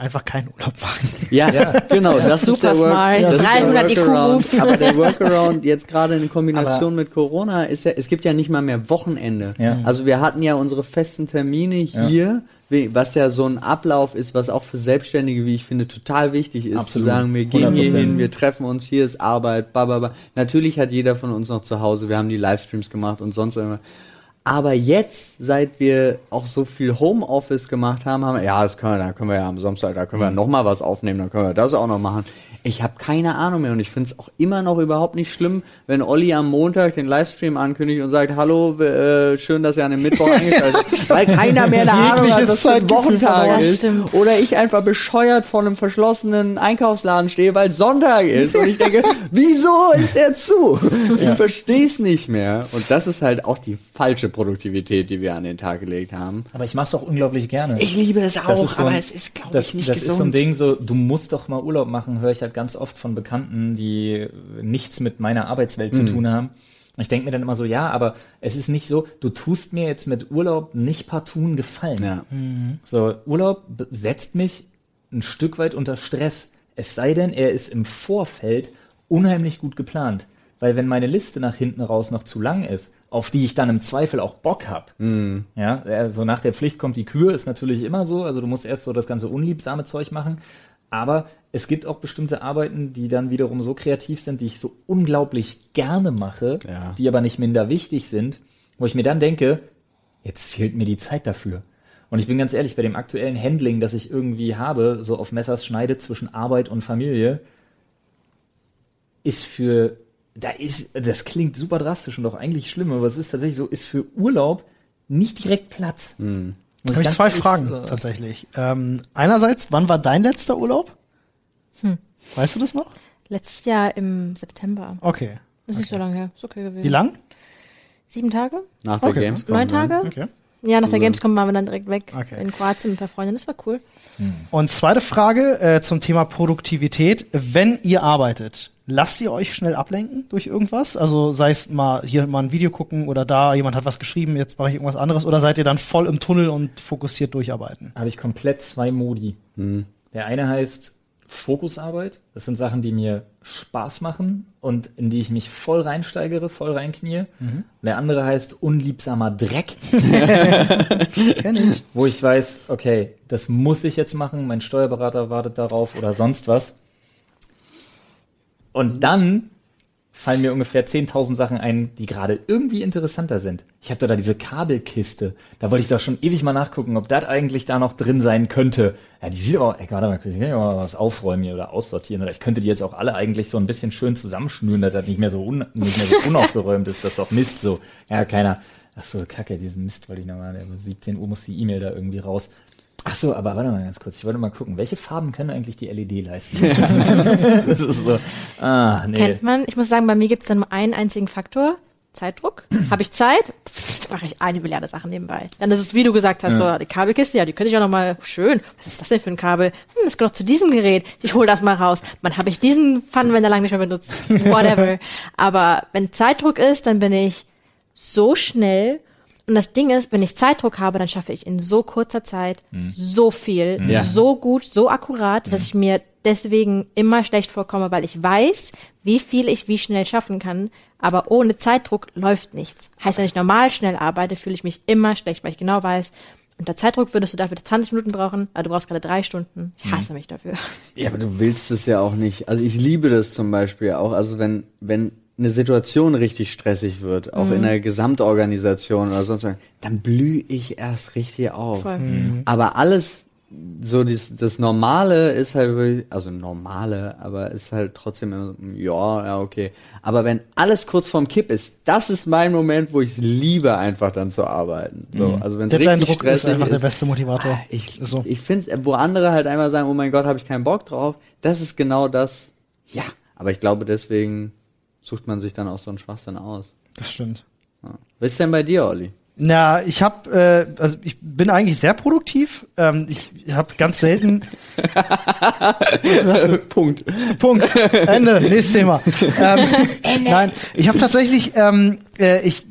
Einfach keinen Urlaub machen. ja, genau, das ist Super der Work, smart. das ist der 300 IQ Workaround. Move. *laughs* Aber der Workaround jetzt gerade in Kombination Aber- mit Corona ist ja, es gibt ja nicht mal mehr Wochenende. Ja. Also wir hatten ja unsere festen Termine hier, was ja so ein Ablauf ist, was auch für Selbstständige, wie ich finde, total wichtig ist, Absolut. zu sagen, wir gehen hier 100%. hin, wir treffen uns, hier ist Arbeit, bababa. Natürlich hat jeder von uns noch zu Hause, wir haben die Livestreams gemacht und sonst irgendwas. Aber jetzt, seit wir auch so viel Homeoffice gemacht haben, haben wir, ja, das können wir, da können wir ja am Samstag, da können wir noch mal was aufnehmen, dann können wir das auch noch machen. Ich habe keine Ahnung mehr und ich finde es auch immer noch überhaupt nicht schlimm, wenn Olli am Montag den Livestream ankündigt und sagt, hallo, äh, schön, dass ihr an dem Mittwoch *laughs* eingeschaltet habt, weil keiner mehr eine Ahnung hat, was für ein Wochentag ist. stimmt. Oder ich einfach bescheuert vor einem verschlossenen Einkaufsladen stehe, weil Sonntag ist und ich denke, *laughs* wieso ist er zu? Ich verstehe es nicht mehr. Und das ist halt auch die falsche Produktivität, die wir an den Tag gelegt haben. Aber ich mache es auch unglaublich gerne. Ich liebe es auch, so aber ein- es ist, glaube ich, nicht das gesund. ist so ein Ding, so, du musst doch mal Urlaub machen, höre ich halt ganz oft von Bekannten, die nichts mit meiner Arbeitswelt Mhm. zu tun haben. Und ich denke mir dann immer so, ja, aber es ist nicht so, du tust mir jetzt mit Urlaub nicht partout einen Gefallen. Ja. So, Urlaub setzt mich ein Stück weit unter Stress. Es sei denn, er ist im Vorfeld unheimlich gut geplant. Weil wenn meine Liste nach hinten raus noch zu lang ist, auf die ich dann im Zweifel auch Bock hab, ja, äh, so nach der Pflicht kommt die Kür, ist natürlich immer so. Also du musst erst so das ganze unliebsame Zeug machen. Aber es gibt auch bestimmte Arbeiten, die dann wiederum so kreativ sind, die ich so unglaublich gerne mache, Ja. die aber nicht minder wichtig sind, wo ich mir dann denke, jetzt fehlt mir die Zeit dafür. Und ich bin ganz ehrlich, bei dem aktuellen Handling, das ich irgendwie habe, so auf Messers Schneide zwischen Arbeit und Familie, ist für, da ist, das klingt super drastisch und auch eigentlich schlimm, aber es ist tatsächlich so, ist für Urlaub nicht direkt Platz. Muss Habe ich zwei Fragen sagen. tatsächlich. Ähm, einerseits, wann war dein letzter Urlaub? Weißt du das noch? Letztes Jahr im September. Okay. Das ist nicht so lange her. Ist okay gewesen. Wie lang? Sieben Tage? Nach der Okay. Gamescom. Neun ne? Tage? Okay. Ja, nach der Gamescom waren wir dann direkt weg Okay. in Kroatien mit ein paar Freundinnen. Das war cool. Und zweite Frage äh, zum Thema Produktivität. Wenn ihr arbeitet, lasst ihr euch schnell ablenken durch irgendwas? Also sei es mal hier mal ein Video gucken oder da, jemand hat was geschrieben, jetzt mache ich irgendwas anderes oder seid ihr dann voll im Tunnel und fokussiert durcharbeiten? habe ich komplett zwei Modi. Der eine heißt Fokusarbeit. Das sind Sachen, die mir Spaß machen und in die ich mich voll reinsteigere, voll reinknie. Und der andere heißt unliebsamer Dreck, *laughs* *laughs* Kenn ich. wo ich weiß, okay, das muss ich jetzt machen, mein Steuerberater wartet darauf oder sonst was. Und dann fallen mir ungefähr 10.000 Sachen ein, die gerade irgendwie interessanter sind. Ich habe da diese Kabelkiste. Da wollte ich doch schon ewig mal nachgucken, ob das eigentlich da noch drin sein könnte. Ja, die sieht aber, ey, warte mal, ich kann mal was aufräumen hier oder aussortieren. Oder ich könnte die jetzt auch alle eigentlich so ein bisschen schön zusammenschnüren, dass das nicht mehr so, un, nicht mehr so *laughs* unaufgeräumt ist. Das ist doch Mist so. Ja, keiner. Ach so, kacke, diesen Mist wollte ich nochmal. Um 17 Uhr muss die E-Mail da irgendwie raus. Ach so, aber warte mal ganz kurz. Ich wollte mal gucken, welche Farben können eigentlich die LED leisten? *laughs* das ist so, ah, nee. Kennt man. Ich muss sagen, bei mir gibt es dann nur einen einzigen Faktor. Zeitdruck. *clears throat* Habe ich Zeit? Pff, mache ich eine Milliarde Sachen nebenbei. Dann ist es, wie du gesagt hast, so die Kabelkiste, ja, die könnte ich auch noch mal schön. Was ist das denn für ein Kabel? Hm, das gehört doch zu diesem Gerät. Ich hole das mal raus. Wann habe ich diesen Pfannenwender lang nicht mehr benutzt? *laughs* Whatever. Aber wenn Zeitdruck ist, dann bin ich so schnell. Und das Ding ist, wenn ich Zeitdruck habe, dann schaffe ich in so kurzer Zeit so viel, Ja. so gut, so akkurat, dass ich mir deswegen immer schlecht vorkomme, weil ich weiß, wie viel ich wie schnell schaffen kann. Aber ohne Zeitdruck läuft nichts. Heißt, wenn ich normal schnell arbeite, fühle ich mich immer schlecht, weil ich genau weiß, unter Zeitdruck würdest du dafür 20 Minuten brauchen, aber du brauchst gerade drei Stunden. Ich hasse mich dafür. Ja, aber du willst es ja auch nicht. Also ich liebe das zum Beispiel auch. Also wenn, wenn eine Situation richtig stressig wird, auch in der Gesamtorganisation oder sonst was, dann blühe ich erst richtig auf. Voll. Aber alles, so das, das Normale ist halt wirklich, also normale, aber ist halt trotzdem immer so, ja, ja, okay. Aber wenn alles kurz vorm Kipp ist, das ist mein Moment, wo ich es liebe, einfach dann zu arbeiten. So, also wenn es richtig Druck ist einfach der beste Motivator. Ah, Ich, Ist so. ich finde wo andere halt einmal sagen, oh mein Gott, habe ich keinen Bock drauf, das ist genau das. Ja, aber ich glaube, deswegen sucht man sich dann auch so einen Schwachsinn aus. Das stimmt. Ja. Was ist denn bei dir, Olli? Na, ich habe, äh, also ich bin eigentlich sehr produktiv. Ähm, ich habe ganz selten. *laughs* Punkt. Punkt. Ende. Nächstes Thema. *laughs* Ähm, Nein, ich habe tatsächlich, ähm, äh, ich,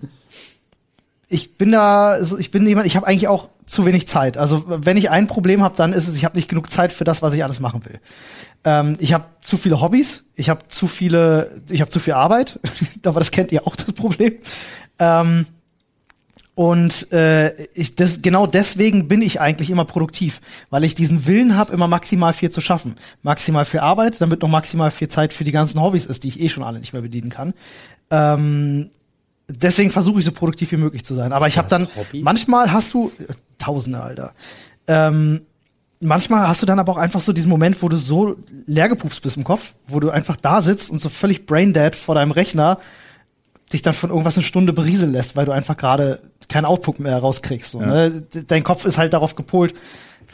ich bin da, so, ich bin jemand, ich habe eigentlich auch zu wenig Zeit. Also wenn ich ein Problem habe, dann ist es, ich habe nicht genug Zeit für das, was ich alles machen will. Ähm, ich habe zu viele Hobbys, ich habe zu viele, ich habe zu viel Arbeit, *laughs* aber das kennt ihr auch das Problem. Ähm, und äh, ich, das, genau deswegen bin ich eigentlich immer produktiv, weil ich diesen Willen habe, immer maximal viel zu schaffen. Maximal viel Arbeit, damit noch maximal viel Zeit für die ganzen Hobbys ist, die ich eh schon alle nicht mehr bedienen kann. Ähm, deswegen versuche ich so produktiv wie möglich zu sein. Aber ich habe dann, Hobby? manchmal hast du, äh, Tausende, Alter. Ähm, manchmal hast du dann aber auch einfach so diesen Moment, wo du so leer gepupst bist im Kopf, wo du einfach da sitzt und so völlig braindead vor deinem Rechner dich dann von irgendwas eine Stunde berieseln lässt, weil du einfach gerade keinen Output mehr rauskriegst. So, ne? D- Dein Kopf ist halt darauf gepolt,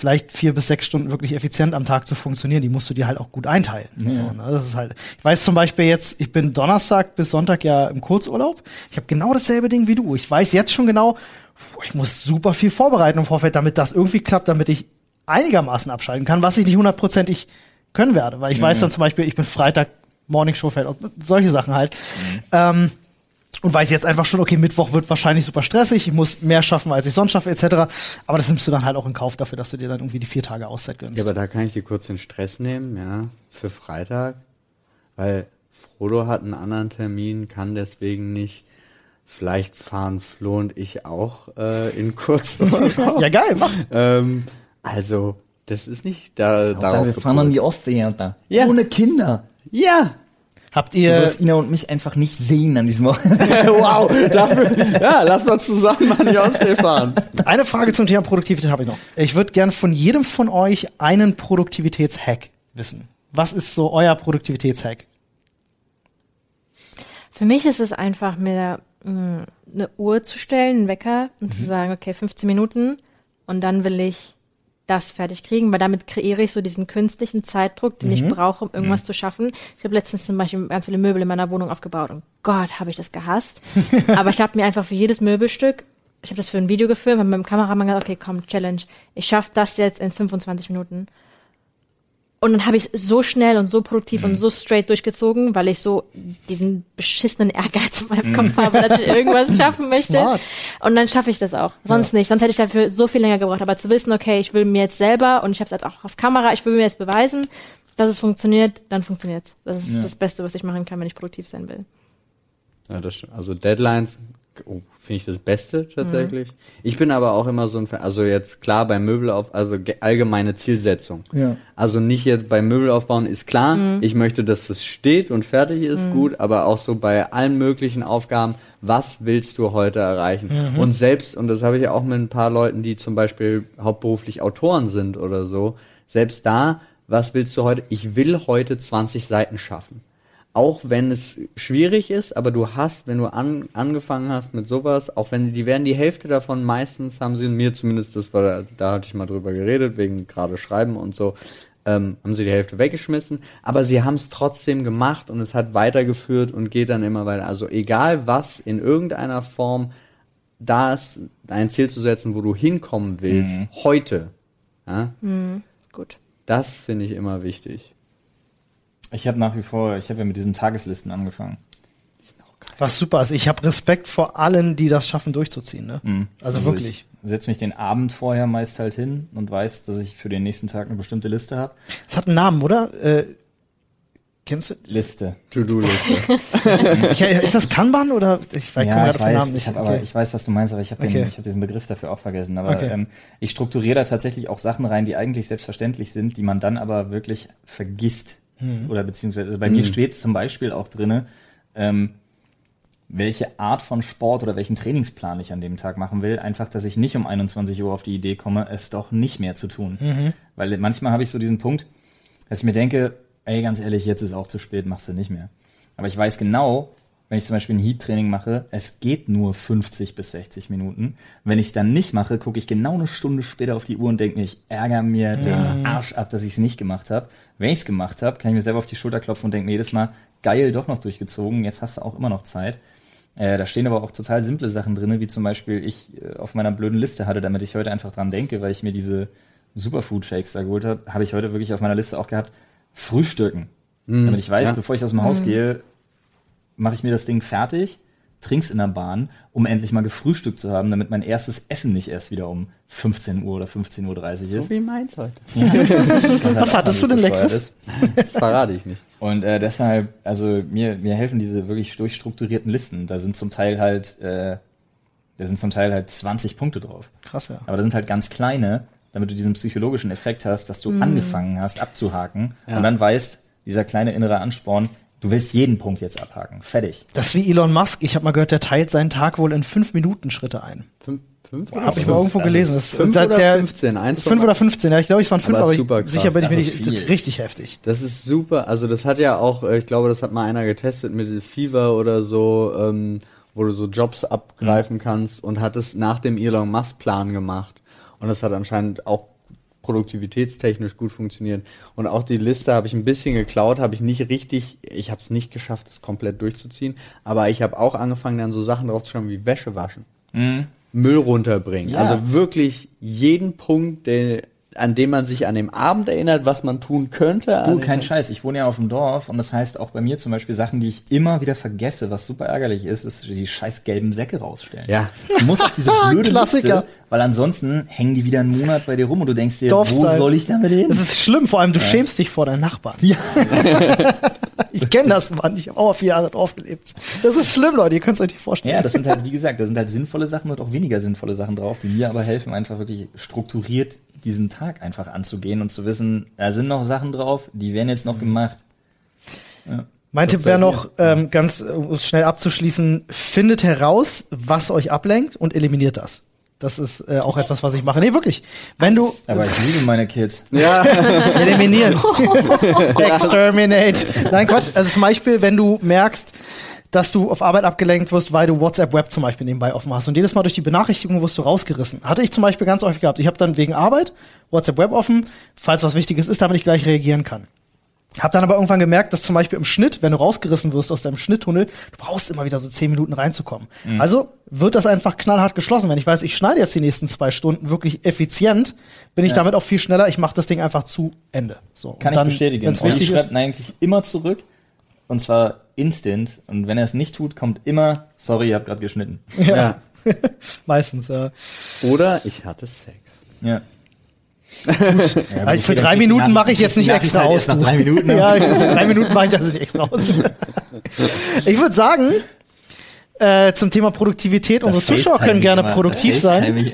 vielleicht vier bis sechs Stunden wirklich effizient am Tag zu funktionieren. Die musst du dir halt auch gut einteilen. So, ne? Das ist halt. Ich weiß zum Beispiel jetzt, ich bin Donnerstag bis Sonntag ja im Kurzurlaub. Ich habe genau dasselbe Ding wie du. Ich weiß jetzt schon genau, ich muss super viel vorbereiten im Vorfeld, damit das irgendwie klappt, damit ich einigermaßen abschalten kann, was ich nicht hundertprozentig können werde. Weil ich weiß dann zum Beispiel, ich bin Freitag Morning Show fällt solche Sachen halt. Ähm, und weiß jetzt einfach schon, okay, Mittwoch wird wahrscheinlich super stressig, ich muss mehr schaffen, als ich sonst schaffe, etc. Aber das nimmst du dann halt auch in Kauf dafür, dass du dir dann irgendwie die vier Tage Auszeit gönnst. Ja, aber da kann ich dir kurz den Stress nehmen, ja, für Freitag, weil Frodo hat einen anderen Termin, kann deswegen nicht. Vielleicht fahren Flo und ich auch äh, in Kurzurlaub. *laughs* *laughs* ja, geil, macht. ähm, also, das ist nicht da, Da, darauf wir fahren an die Ostsee, Alter. Ja. Ohne Kinder. Ja, Habt Du ihr, wirst Ina und mich einfach nicht sehen an diesem Wochenende. *laughs* wow, dafür, ja, lass mal zusammen an die Ostsee fahren. eine Frage zum Thema Produktivität habe ich noch. Ich würde gern von jedem von euch einen Produktivitätshack wissen. Was ist so euer Produktivitätshack? Für mich ist es einfach, mir mh, eine Uhr zu stellen, einen Wecker und Mhm. zu sagen, okay, 15 Minuten und dann will ich das fertig kriegen, weil damit kreiere ich so diesen künstlichen Zeitdruck, den Mhm. ich brauche, um irgendwas zu schaffen. Ich habe letztens zum Beispiel ganz viele Möbel in meiner Wohnung aufgebaut und Gott, habe ich das gehasst. *laughs* Aber ich habe mir einfach für jedes Möbelstück, ich habe das für ein Video gefilmt, habe mit dem Kameramann gesagt, okay, komm, Challenge, ich schaffe das jetzt in 25 Minuten. Und dann habe ich es so schnell und so produktiv Mhm. und so straight durchgezogen, weil ich so diesen beschissenen Ehrgeiz in meinem Kopf Mhm. habe, dass ich irgendwas *laughs* schaffen möchte. Smart. Und dann schaffe ich das auch. Sonst nicht. Sonst hätte ich dafür so viel länger gebraucht. Aber zu wissen, okay, ich will mir jetzt selber und ich habe es jetzt auch auf Kamera, ich will mir jetzt beweisen, dass es funktioniert, dann funktioniert Das ist Ja. das Beste, was ich machen kann, wenn ich produktiv sein will. Ja, das. Also Deadlines oh, finde ich das Beste tatsächlich. Ich bin aber auch immer so ein Fan, also jetzt klar beim Möbelauf, also ge- allgemeine Zielsetzung. Ja. Also nicht jetzt beim Möbelaufbauen ist klar, ich möchte, dass es steht und fertig ist, gut, aber auch so bei allen möglichen Aufgaben, was willst du heute erreichen? Und selbst, und das habe ich auch mit ein paar Leuten, die zum Beispiel hauptberuflich Autoren sind oder so, selbst da, was willst du heute? Ich will heute 20 Seiten schaffen auch wenn es schwierig ist, aber du hast, wenn du an, angefangen hast mit sowas, auch wenn die werden die Hälfte davon meistens haben sie mir zumindest, das war da, da hatte ich mal drüber geredet wegen gerade Schreiben und so, ähm, haben sie die Hälfte weggeschmissen, aber sie haben es trotzdem gemacht und es hat weitergeführt und geht dann immer weiter. Also egal was in irgendeiner Form da ist, ein Ziel zu setzen, wo du hinkommen willst, heute, ja, Gut. das finde ich immer wichtig. Ich habe nach wie vor, ich habe ja mit diesen Tageslisten angefangen. Was super ist. Ich habe Respekt vor allen, die das schaffen, durchzuziehen. Ne? Also, wirklich. Ich setze mich den Abend vorher meist halt hin und weiß, dass ich für den nächsten Tag eine bestimmte Liste habe. Es hat einen Namen, oder? Äh, kennst du? Liste. To-Do-Liste. *laughs* Ist das Kanban oder? Ich, weiß- ja, ich weiß, Namen nicht. ich, hab, Okay. aber, ich weiß, was du meinst, aber ich habe Okay. hab diesen Begriff dafür auch vergessen. Aber Okay. ähm, ich strukturiere da tatsächlich auch Sachen rein, die eigentlich selbstverständlich sind, die man dann aber wirklich vergisst. Hm. Oder beziehungsweise also bei mir steht zum Beispiel auch drinne, ähm, welche Art von Sport oder welchen Trainingsplan ich an dem Tag machen will. Einfach, dass ich nicht um 21 Uhr auf die Idee komme, es doch nicht mehr zu tun. Mhm. Weil manchmal habe ich so diesen Punkt, dass ich mir denke, ey, ganz ehrlich, jetzt ist auch zu spät, machst du nicht mehr. Aber ich weiß genau, wenn ich zum Beispiel ein Heat-Training mache, es geht nur 50 bis 60 Minuten. Wenn ich es dann nicht mache, gucke ich genau eine Stunde später auf die Uhr und denke mir, ich ärgere mir den Arsch ab, dass ich es nicht gemacht habe. Wenn ich es gemacht habe, kann ich mir selber auf die Schulter klopfen und denke mir jedes Mal, geil, doch noch durchgezogen, jetzt hast du auch immer noch Zeit. Äh, da stehen aber auch total simple Sachen drin, wie zum Beispiel ich äh, auf meiner blöden Liste hatte, damit ich heute einfach dran denke, weil ich mir diese Superfood-Shakes da geholt habe, habe ich heute wirklich auf meiner Liste auch gehabt, Frühstücken. damit ich weiß, ja. bevor ich aus dem Haus gehe, mache ich mir das Ding fertig, trink's in der Bahn, um endlich mal gefrühstückt zu haben, damit mein erstes Essen nicht erst wieder um 15 Uhr oder 15.30 Uhr ist. wie meins heute. *laughs* Was hattest du denn Leckeres? ist. Das verrate ich nicht. Und äh, deshalb, also mir, mir helfen diese wirklich durchstrukturierten Listen. Da sind zum Teil halt, äh, da sind zum Teil halt 20 Punkte drauf. Krass, ja. Aber da sind halt ganz kleine, damit du diesen psychologischen Effekt hast, dass du Mhm. angefangen hast abzuhaken und dann weißt, dieser kleine innere Ansporn, du willst jeden Punkt jetzt abhaken. Fertig. Das ist wie Elon Musk. Ich habe mal gehört, der teilt seinen Tag wohl in 5 Minuten Schritte ein. Fünf, fünf Habe ich mal irgendwo das gelesen. ist Das- fünf da- oder der- 15? Eins von- Fünf oder 15, ja, ich glaube, es waren fünf, Aber aber, super ich, krass. sicher bin ich mir nicht. Richtig heftig. Das ist super. Also das hat ja auch, äh, ich glaube, das hat mal einer getestet mit Fever oder so, ähm, wo du so Jobs abgreifen kannst und hat es nach dem Elon Musk Plan gemacht. Und das hat anscheinend auch produktivitätstechnisch gut funktioniert. Und auch die Liste habe ich ein bisschen geklaut, habe ich nicht richtig, ich habe es nicht geschafft, es komplett durchzuziehen. Aber ich habe auch angefangen, dann so Sachen drauf zu schreiben wie Wäsche waschen. Müll runterbringen. Ja. Also wirklich jeden Punkt, der, an dem man sich an dem Abend erinnert, was man tun könnte. Du, kein. Scheiß. Ich wohne ja auf dem Dorf und das heißt auch bei mir zum Beispiel Sachen, die ich immer wieder vergesse, was super ärgerlich ist, ist die scheiß gelben Säcke rausstellen. Ja. Du musst auf diese *laughs* blöde Klassiker. Liste, weil ansonsten hängen die wieder einen Monat bei dir rum und du denkst dir, Dorfstyle. wo soll ich damit hin? Das ist schlimm, vor allem du schämst dich vor deinen Nachbarn. Ja. *laughs* *laughs* *laughs* Ich kenne das, Mann. Ich habe auch mal vier Jahre drauf gelebt. Das ist schlimm, Leute. Ihr könnt es euch nicht vorstellen. Ja, das sind halt, wie gesagt, da sind halt sinnvolle Sachen und auch weniger sinnvolle Sachen drauf, die mir aber helfen, einfach wirklich strukturiert diesen Tag einfach anzugehen und zu wissen, da sind noch Sachen drauf, die werden jetzt noch gemacht. Mein Tipp wäre noch, ähm, ganz äh, um es schnell abzuschließen, findet heraus, was euch ablenkt und eliminiert das. Das ist äh, auch etwas, was ich mache. Nee, wirklich. Wenn du Aber ich liebe meine Kids. *laughs* Ja, eliminieren, *laughs* exterminate. Nein, Quatsch. Also zum Beispiel, wenn du merkst, dass du auf Arbeit abgelenkt wirst, weil du WhatsApp Web zum Beispiel nebenbei offen hast. Und jedes Mal durch die Benachrichtigung wirst du rausgerissen. Hatte ich zum Beispiel ganz häufig gehabt. Ich habe dann wegen Arbeit WhatsApp Web offen, falls was Wichtiges ist, damit ich gleich reagieren kann. Hab dann aber irgendwann gemerkt, dass zum Beispiel im Schnitt, wenn du rausgerissen wirst aus deinem Schnitttunnel, du brauchst immer wieder so zehn Minuten reinzukommen. Also wird das einfach knallhart geschlossen. Wenn ich weiß, ich schneide jetzt die nächsten zwei Stunden wirklich effizient, bin ich damit auch viel schneller. Ich mache das Ding einfach zu Ende. So. Kann Und dann, ich bestätigen. Wenn's Olli wichtig ist, schreibt ihn eigentlich immer zurück. Und zwar instant. Und wenn er es nicht tut, kommt immer, sorry, ihr habt gerade geschnitten. ja. *laughs* meistens. Ja. Oder ich hatte Sex. Ja. Also für drei Minuten mache ich jetzt nicht extra aus. Drei Minuten. ja, für drei Minuten mache ich das nicht extra aus. *laughs* ich würde sagen, äh, zum Thema Produktivität, unsere Zuschauer können gerne produktiv sein. *laughs*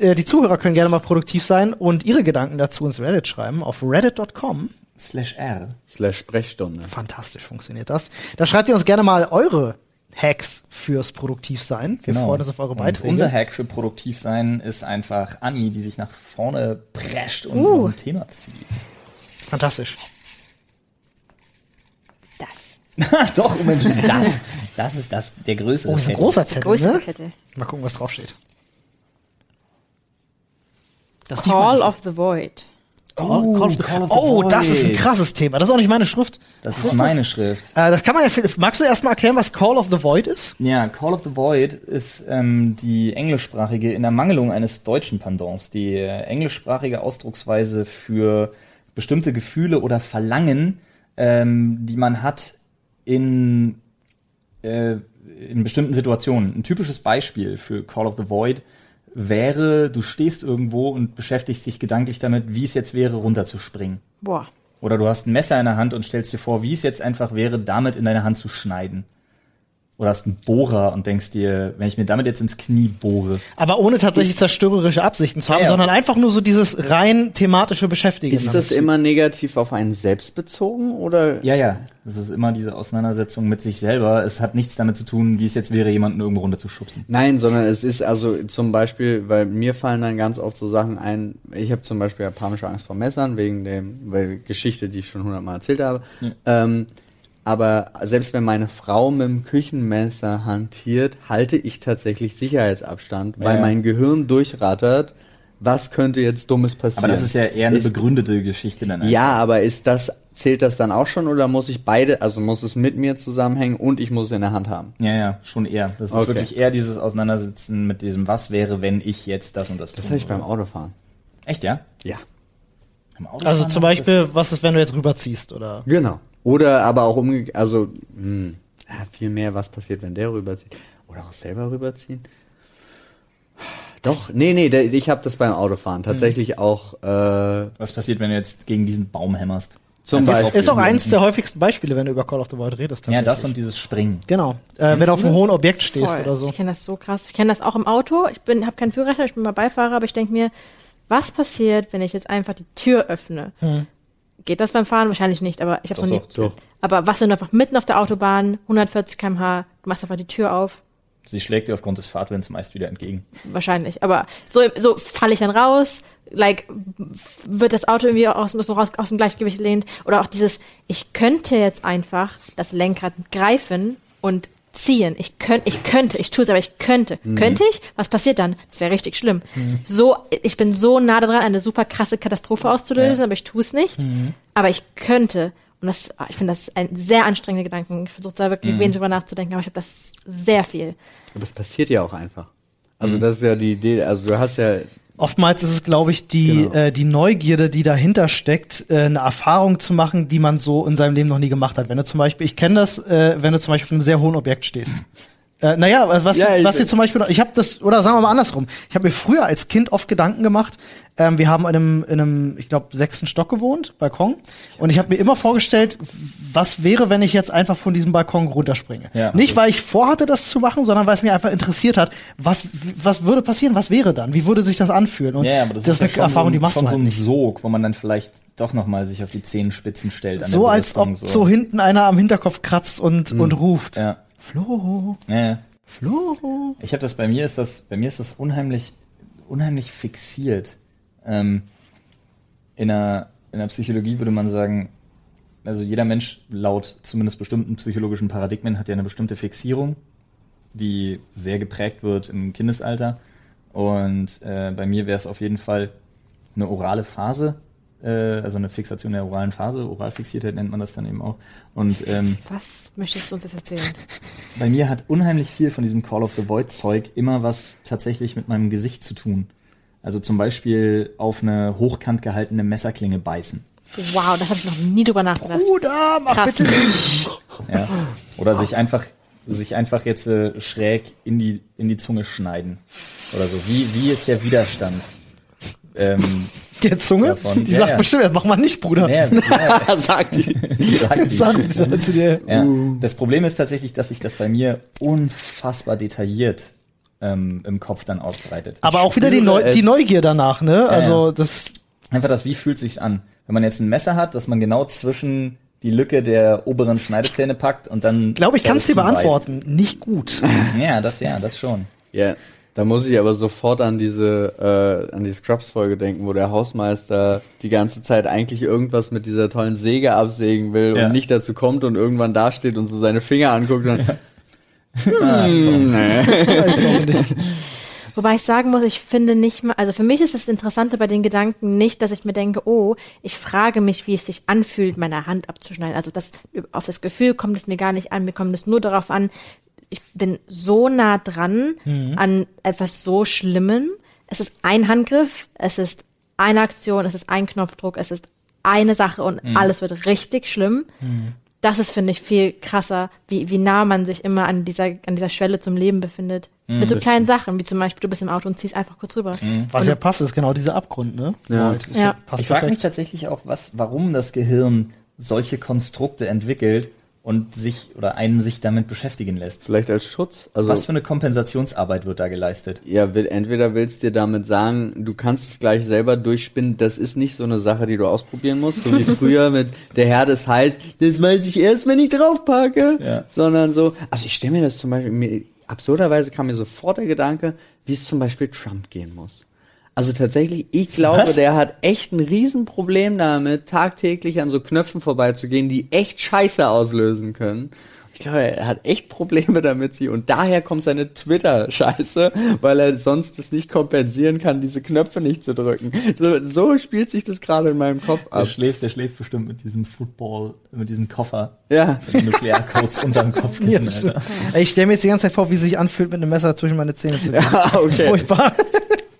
Äh, die Zuhörer können gerne mal produktiv sein und ihre Gedanken dazu ins Reddit schreiben auf reddit.com. Slash R. Slash Sprechstunde. Fantastisch funktioniert das. Da schreibt ihr uns gerne mal eure Hacks fürs Produktivsein. Wir freuen uns auf eure Und Beiträge. unser Hack für produktiv sein ist einfach Anni, die sich nach vorne prescht und Uh. ein Thema zieht. Fantastisch. Das. *laughs* Doch, Mensch, *laughs* das, das ist das, der größere Oh, ist ein Zettel. großer Zettel, Größere ne? Zettel. Mal gucken, was draufsteht. Das Call of the Void. Oh, Call of the, Call of the oh das ist ein Void. krasses Thema. Das ist auch nicht meine Schrift. Das ist meine Schrift. Äh, das kann man ja. Magst du erstmal erklären, was Call of the Void ist? Ja, Call of the Void ist ähm, die englischsprachige, in Ermangelung eines deutschen Pendants, die äh, englischsprachige Ausdrucksweise für bestimmte Gefühle oder Verlangen, ähm, die man hat in, äh, in bestimmten Situationen. Ein typisches Beispiel für Call of the Void wäre, du stehst irgendwo und beschäftigst dich gedanklich damit, wie es jetzt wäre, runterzuspringen. Boah. Oder du hast ein Messer in der Hand und stellst dir vor, wie es jetzt einfach wäre, damit in deine Hand zu schneiden. Oder hast einen Bohrer und denkst dir, wenn ich mir damit jetzt ins Knie bohre. Aber ohne tatsächlich zerstörerische Absichten zu haben, Ja, ja. sondern einfach nur so dieses rein thematische Beschäftigen. Ist das immer negativ auf einen selbst bezogen oder? Ja, ja, das ist immer diese Auseinandersetzung mit sich selber. Es hat nichts damit zu tun, wie es jetzt wäre, jemanden irgendwo runterzuschubsen. Nein, sondern es ist also zum Beispiel, weil mir fallen dann ganz oft so Sachen ein. Ich habe zum Beispiel panische Angst vor Messern wegen dem, weil Geschichte, die ich schon hundertmal erzählt habe. Ähm, aber selbst wenn meine Frau mit dem Küchenmesser hantiert, halte ich tatsächlich Sicherheitsabstand, weil Ja. mein Gehirn durchrattert. Was könnte jetzt Dummes passieren? Aber das ist ja eher eine Ist- begründete Geschichte dann. einfach. Ja, aber ist das, zählt das dann auch schon oder muss ich beide, also muss es mit mir zusammenhängen und ich muss es in der Hand haben? Ja, ja, schon eher. Das ist Okay. wirklich eher dieses Auseinandersetzen mit diesem, was wäre, wenn ich jetzt das und das Das tun habe ich beim. Autofahren. Echt, ja? Ja. Also zum Beispiel, was ist, wenn du jetzt rüberziehst? Oder? Genau. Oder aber auch umgekehrt, also mh, ja, viel mehr, was passiert, wenn der rüberzieht. Oder auch selber rüberziehen. Doch, nee, nee, ich habe das beim Autofahren tatsächlich auch äh, Das, was passiert, wenn du jetzt gegen diesen Baum hämmerst? zum Beispiel. auf Ist auch eins der häufigsten Beispiele, wenn du über Call of the Void redest. Ja, das und dieses Springen. Genau. Äh, wenn du auf einem das? hohen Objekt stehst Voll. oder so. Ich kenne das so krass. Ich kenne das auch im Auto. Ich bin, habe keinen Führerschein, ich bin mal Beifahrer, aber ich denke mir, was passiert, wenn ich jetzt einfach die Tür öffne? Geht das beim Fahren? Wahrscheinlich nicht, aber ich habe noch nie. doch. Aber was, wenn du einfach mitten auf der Autobahn, 140 km/h, du machst einfach die Tür auf? Sie schlägt dir aufgrund des Fahrtwinds meist wieder entgegen. Wahrscheinlich. Aber so, so falle ich dann raus, like, wird das Auto irgendwie aus, raus, aus dem Gleichgewicht lehnt. Oder auch dieses, ich könnte jetzt einfach das Lenkrad greifen und ziehen. Ich könnte, ich könnte, ich tue es, aber ich könnte. Könnte ich? Was passiert dann? Das wäre richtig schlimm. So, ich bin so nah dran, eine super krasse Katastrophe auszulösen, Ja. aber ich tue es nicht. Aber ich könnte. Und das, ich finde, das ein sehr anstrengender Gedanken. Ich versuche da wirklich wenig drüber nachzudenken, aber ich habe das sehr viel. Aber es passiert ja auch einfach. Also das ist ja die Idee, also du hast ja Oftmals ist es, glaube ich, die, Genau. äh, die Neugierde, die dahinter steckt, äh, eine Erfahrung zu machen, die man so in seinem Leben noch nie gemacht hat. Wenn du zum Beispiel, ich kenne das, äh, wenn du zum Beispiel auf einem sehr hohen Objekt stehst. Äh, naja, was, Ja, was dir zum Beispiel, noch- ich habe das, oder sagen wir mal andersrum, ich habe mir früher als Kind oft Gedanken gemacht, ähm, wir haben in einem, in einem ich glaube, sechsten Stock gewohnt, Balkon, und ich habe mir immer vorgestellt, was wäre, wenn ich jetzt einfach von diesem Balkon runterspringe. Ja. Nicht, weil ich vorhatte, das zu machen, sondern weil es mir einfach interessiert hat, was, was würde passieren, was wäre dann, wie würde sich das anfühlen? Und Ja, aber das, das ist ja eine Erfahrung, so, die ein- machst schon du so halt ein nicht. Sog, wo man dann vielleicht doch noch mal sich auf die Zehenspitzen stellt. So als ob Brüstung, so. hinten einer am Hinterkopf kratzt und, und ruft. Ja. Flo, Ja. Flo. Ich habe das bei mir ist das bei mir ist das unheimlich unheimlich fixiert. Ähm, in der in der Psychologie würde man sagen, also jeder Mensch laut zumindest bestimmten psychologischen Paradigmen hat ja eine bestimmte Fixierung, die sehr geprägt wird im Kindesalter. Und äh, bei mir wäre es auf jeden Fall eine orale Phase, also eine Fixation der oralen Phase, Oralfixiertheit nennt man das dann eben auch. Und ähm, Was möchtest du uns jetzt erzählen? bei mir hat unheimlich viel von diesem Call of the Void Zeug immer was tatsächlich mit meinem Gesicht zu tun. Also zum Beispiel auf eine hochkant gehaltene Messerklinge beißen. Wow, das habe ich noch nie drüber nachgedacht. Bruder, mach Krass. bitte nicht. Ja. Oder sich einfach, sich einfach jetzt äh, schräg in die, in die Zunge schneiden. Oder so. Wie, wie ist der Widerstand? Ähm, *laughs* Der Zunge, Davon, die ja, sagt ja. bestimmt, das mach mal nicht, Bruder. naja, naja, *laughs* *laughs* Sagt die. sagt die. Sag, sag zu dir. Ja. Das Problem ist tatsächlich, dass sich das bei mir unfassbar detailliert ähm, im Kopf dann ausbreitet. Aber auch wieder die, Neu die. Neugier danach, ne? Also ja. das Einfach das, wie fühlt sich's an? Wenn man jetzt ein Messer hat, dass man genau zwischen die Lücke der oberen Schneidezähne packt und dann. glaube ich, kannst dir zubeißt. beantworten. Nicht gut. Ja, das ja, das schon. Ja, da muss ich aber sofort an diese, äh, an die Scrubs-Folge denken, wo der Hausmeister die ganze Zeit eigentlich irgendwas mit dieser tollen Säge absägen will Ja. und nicht dazu kommt und irgendwann dasteht und so seine Finger anguckt und ich glaube nicht. *laughs* Wobei ich sagen muss, ich finde nicht mal, also für mich ist das Interessante bei den Gedanken nicht, dass ich mir denke, oh, ich frage mich, wie es sich anfühlt, meine Hand abzuschneiden. Also das, auf das Gefühl kommt es mir gar nicht an, mir kommt es nur darauf an, ich bin so nah dran an etwas so Schlimmem. Es ist ein Handgriff, es ist eine Aktion, es ist ein Knopfdruck, es ist eine Sache und alles wird richtig schlimm. Das ist, finde ich, viel krasser, wie, wie nah man sich immer an dieser, an dieser Schwelle zum Leben befindet. Mit so kleinen Sachen, wie zum Beispiel, du bist im Auto und ziehst einfach kurz rüber. Was ja passt, ist genau dieser Abgrund, ne? Ja. Ist Ja. Passt Ich frage mich tatsächlich auch, was, warum das Gehirn solche Konstrukte entwickelt und sich oder einen sich damit beschäftigen lässt. vielleicht als Schutz. Also Was für eine Kompensationsarbeit wird da geleistet? ja, will, entweder willst dir damit sagen, du kannst es gleich selber durchspinnen, das ist nicht so eine Sache, die du ausprobieren musst, so wie *laughs* früher mit der Herd ist heiß, das weiß ich erst, wenn ich draufpacke, Ja. sondern so, also ich stelle mir das zum Beispiel, mir, absurderweise kam mir sofort der Gedanke, wie es zum Beispiel Trump gehen muss. Also tatsächlich, ich glaube, Was? der hat echt ein Riesenproblem damit, tagtäglich an so Knöpfen vorbeizugehen, die echt Scheiße auslösen können. Ich glaube, er hat echt Probleme damit, sie und daher kommt seine Twitter-Scheiße, weil er sonst es nicht kompensieren kann, diese Knöpfe nicht zu drücken. So, so spielt sich das gerade in meinem Kopf Der ab. schläft, der schläft bestimmt mit diesem Football, mit diesem Koffer. Ja. Mit Nuklearcodes *laughs* unterm Kopf. Ja. Ey, Ich stelle mir jetzt die ganze Zeit vor, wie es sich anfühlt, mit einem Messer zwischen meine Zähne zu gehen. Ah, Das ist okay. furchtbar.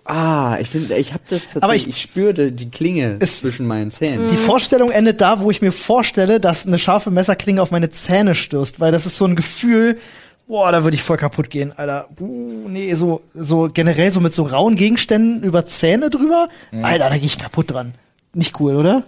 Ah, ich finde, ich habe das tatsächlich, Aber ich, ich- spüre die Klinge zwischen meinen Zähnen. Die Vorstellung endet da, wo ich mir vorstelle, dass eine scharfe Messerklinge auf meine Zähne stößt, weil das ist so ein Gefühl, boah, da würde ich voll kaputt gehen, Alter. Uh, nee, so, so generell so mit so rauen Gegenständen über Zähne drüber, Alter, da gehe ich kaputt dran. Nicht cool, oder?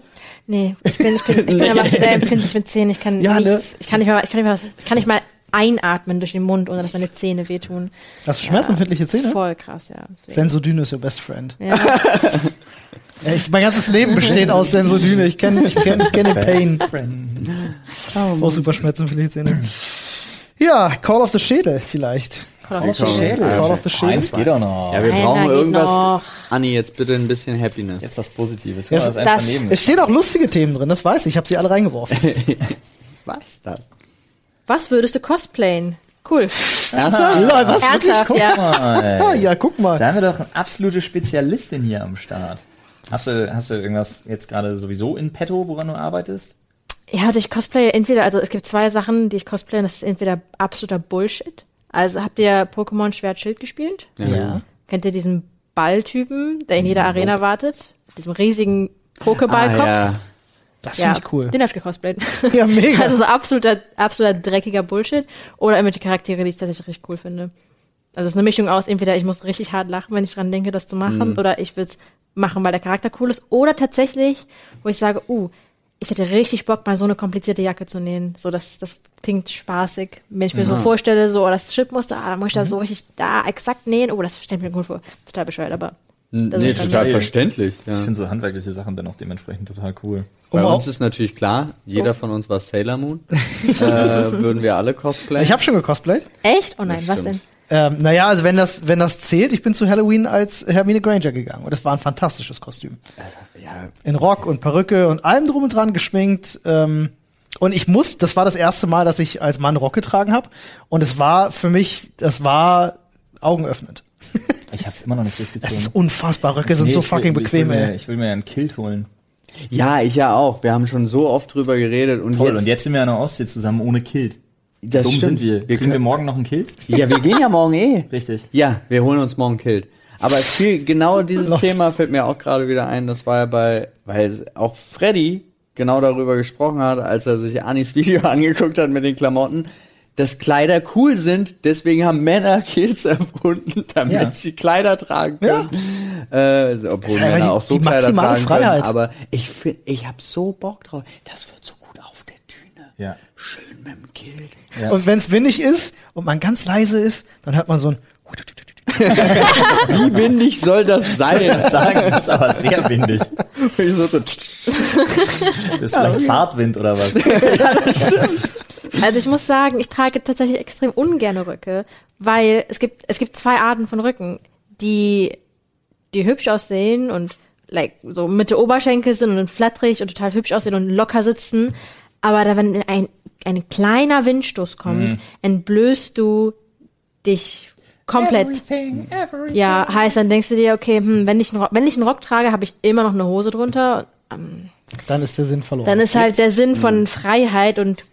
Nee, ich bin, ich bin, ich bin *laughs* aber sehr empfindlich mit Zähnen. Ich kann Ja, ne? nichts, ich kann nicht mal, ich kann nicht mal, was, ich kann nicht mal einatmen durch den Mund, ohne dass meine Zähne wehtun. Hast du schmerzempfindliche Zähne? Voll krass, ja. Sensodyne ist your best friend. Ja. *laughs* Ich, mein ganzes Leben besteht aus Sensodyne. Ich kenne ich kenn, ich kenn den Pain. Auch super schmerzempfindliche Zähne. Ja, Call of the Schädel vielleicht. Call of the Schädel. Call of the Schädel. Eins geht doch noch. Ja, wir Einer brauchen irgendwas. noch. Anni, jetzt bitte ein bisschen Happiness. Jetzt was Positives. Ja, Guck das- daneben Es ist. stehen auch lustige Themen drin, das weiß ich. Ich habe sie alle reingeworfen. *laughs* Was das? Was würdest du cosplayen? Cool. Ernsthaft? Lol, was? Wirklich? Ernsthaft, Guck ja. mal. *laughs* Ja, guck mal. Da haben wir doch eine absolute Spezialistin hier am Start. Hast du, hast du irgendwas jetzt gerade sowieso in petto, woran du arbeitest? Ja, also ich cosplaye entweder, also es gibt zwei Sachen, die ich cosplaye, das ist entweder absoluter Bullshit. Also habt ihr Pokémon Schwert Schild gespielt? Ja. Kennt ihr diesen Balltypen, der in jeder Arena wartet? Mit diesem riesigen Pokéballkopf? Ah, ja. Das finde ich cool. Den hab ich gecosplayt. *laughs* Ja, mega. Also so absoluter, absoluter dreckiger Bullshit. Oder irgendwelche Charaktere, die ich tatsächlich richtig cool finde. Also es ist eine Mischung aus, entweder ich muss richtig hart lachen, wenn ich dran denke, das zu machen, oder ich will's machen, weil der Charakter cool ist. Oder tatsächlich, wo ich sage, uh, ich hätte richtig Bock, mal so eine komplizierte Jacke zu nähen. So, das, das klingt spaßig. Wenn ich mir so vorstelle, so, oh, das Chipmuster, ah, da muss ich da so richtig da exakt nähen. Oh, das stelle ich mir gut vor. Total bescheuert, aber Das nee, total geil. verständlich. Ja. Ich finde so handwerkliche Sachen dann auch dementsprechend total cool. Bei Um uns ist natürlich klar, jeder von uns war Sailor Moon. *laughs* äh, würden wir alle cosplayen. Ich habe schon gecosplayt. Echt? Oh nein, was stimmt. denn? Ähm, naja, also wenn das, wenn das zählt, ich bin zu Halloween als Hermine Granger gegangen und das war ein fantastisches Kostüm. ja, In Rock und Perücke und allem drum und dran geschminkt. Ähm, und ich muss, das war das erste Mal, dass ich als Mann Rock getragen habe. Und es war für mich, das war augenöffnend. *laughs* Ich hab's immer noch nicht Das durchgezogen. ist unfassbar. Röcke sind Nee, so ich will- fucking bequem, ich will, mir, ey. ich will mir einen Kilt holen. ja, ich ja auch. Wir haben schon so oft drüber geredet und Toll, jetzt, und jetzt sind wir an der Ostsee zusammen ohne Kilt. das Dumm stimmt. sind wir. Wir Kriegen wir morgen noch ein Kilt? ja, wir gehen ja morgen eh. Richtig. Ja, wir holen uns morgen Kilt. Aber es fiel, genau dieses. Thema fällt mir auch gerade wieder ein. Das war ja bei, weil auch Freddy genau darüber gesprochen hat, als er sich Anis Video *laughs* angeguckt hat mit den Klamotten, dass Kleider cool sind. Deswegen haben Männer *laughs* Kills erfunden, damit Ja. sie Kleider tragen können. Äh, so, obwohl Männer die- auch so die Kleider maximale tragen Freiheit. können. Aber ich finde, ich habe so Bock drauf. Das wird so gut auf der Düne. Ja. Schön mit dem Kilt. Ja. Und wenn es windig ist und man ganz leise ist, dann hört man so ein *laughs* Wie windig soll das sein? *laughs* Sagen, das ist aber sehr windig. *laughs* Ich so, Das ist vielleicht Fahrtwind oder was? *laughs* Also ich muss sagen, ich trage tatsächlich extrem ungerne Röcke, weil es gibt, es gibt zwei Arten von Rücken, die, die hübsch aussehen und like, so Mitte Oberschenkel sind und flatterig und total hübsch aussehen und locker sitzen. Aber da, wenn ein, ein kleiner Windstoß kommt, entblößt du dich komplett. Ja, heißt, dann denkst du dir, okay, hm, wenn ich einen Rock, wenn ich einen Rock trage, habe ich immer noch eine Hose drunter. dann ist der Sinn verloren. Dann ist halt der Sinn von Freiheit und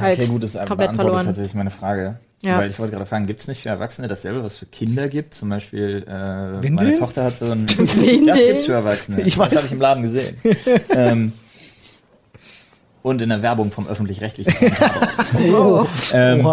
halt okay, gut, das komplett verloren. tatsächlich meine Frage. Ja. Weil ich wollte gerade fragen, gibt es nicht für Erwachsene dasselbe, was für Kinder gibt? Zum Beispiel, äh, meine Tochter hat so ein... Windeln? *laughs* Das gibt's für Erwachsene. Ich das weiß. habe ich im Laden gesehen. *laughs* ähm, und in der Werbung vom Öffentlich-Rechtlichen. Oh. ähm.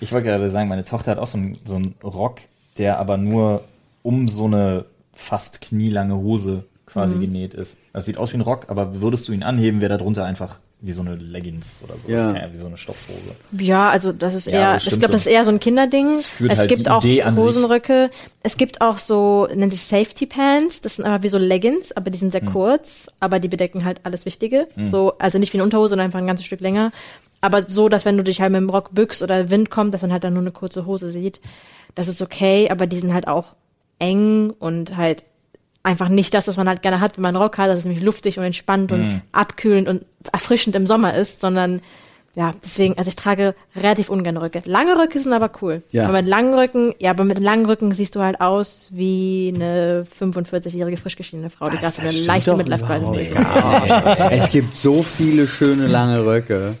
Ich wollte gerade sagen, meine Tochter hat auch so einen, so einen Rock, der aber nur um so eine fast knielange Hose quasi Mhm. genäht ist. Das sieht aus wie ein Rock, aber würdest du ihn anheben, wäre da drunter einfach wie so eine Leggings oder so. Ja. wie so eine Stoffhose. Ja, also das ist Ja, eher, das ich glaube, das schon. ist eher so ein Kinderding. Es halt gibt auch. Hosenröcke. Es gibt auch so, nennt sich Safety Pants. Das sind aber wie so Leggings, aber die sind Hm. sehr kurz, aber die bedecken halt alles Wichtige. So, also nicht wie eine Unterhose, sondern einfach ein ganzes Stück länger. Aber so, dass wenn du dich halt mit dem Rock bückst oder Wind kommt, dass man halt dann nur eine kurze Hose sieht. Das ist okay, aber die sind halt auch eng und halt einfach nicht das, was man halt gerne hat, wenn man einen Rock hat, dass es nämlich luftig und entspannt und abkühlend und erfrischend im Sommer ist, sondern ja, deswegen, also ich trage relativ ungern Röcke. Lange Röcke sind aber cool. Ja. Aber mit langen Rücken, ja, aber mit langen Rücken siehst du halt aus wie eine 45-jährige frisch geschiedene Frau, die gerade eine leichte Midlife Crisis durchmacht. *laughs* Es gibt so viele schöne lange Röcke.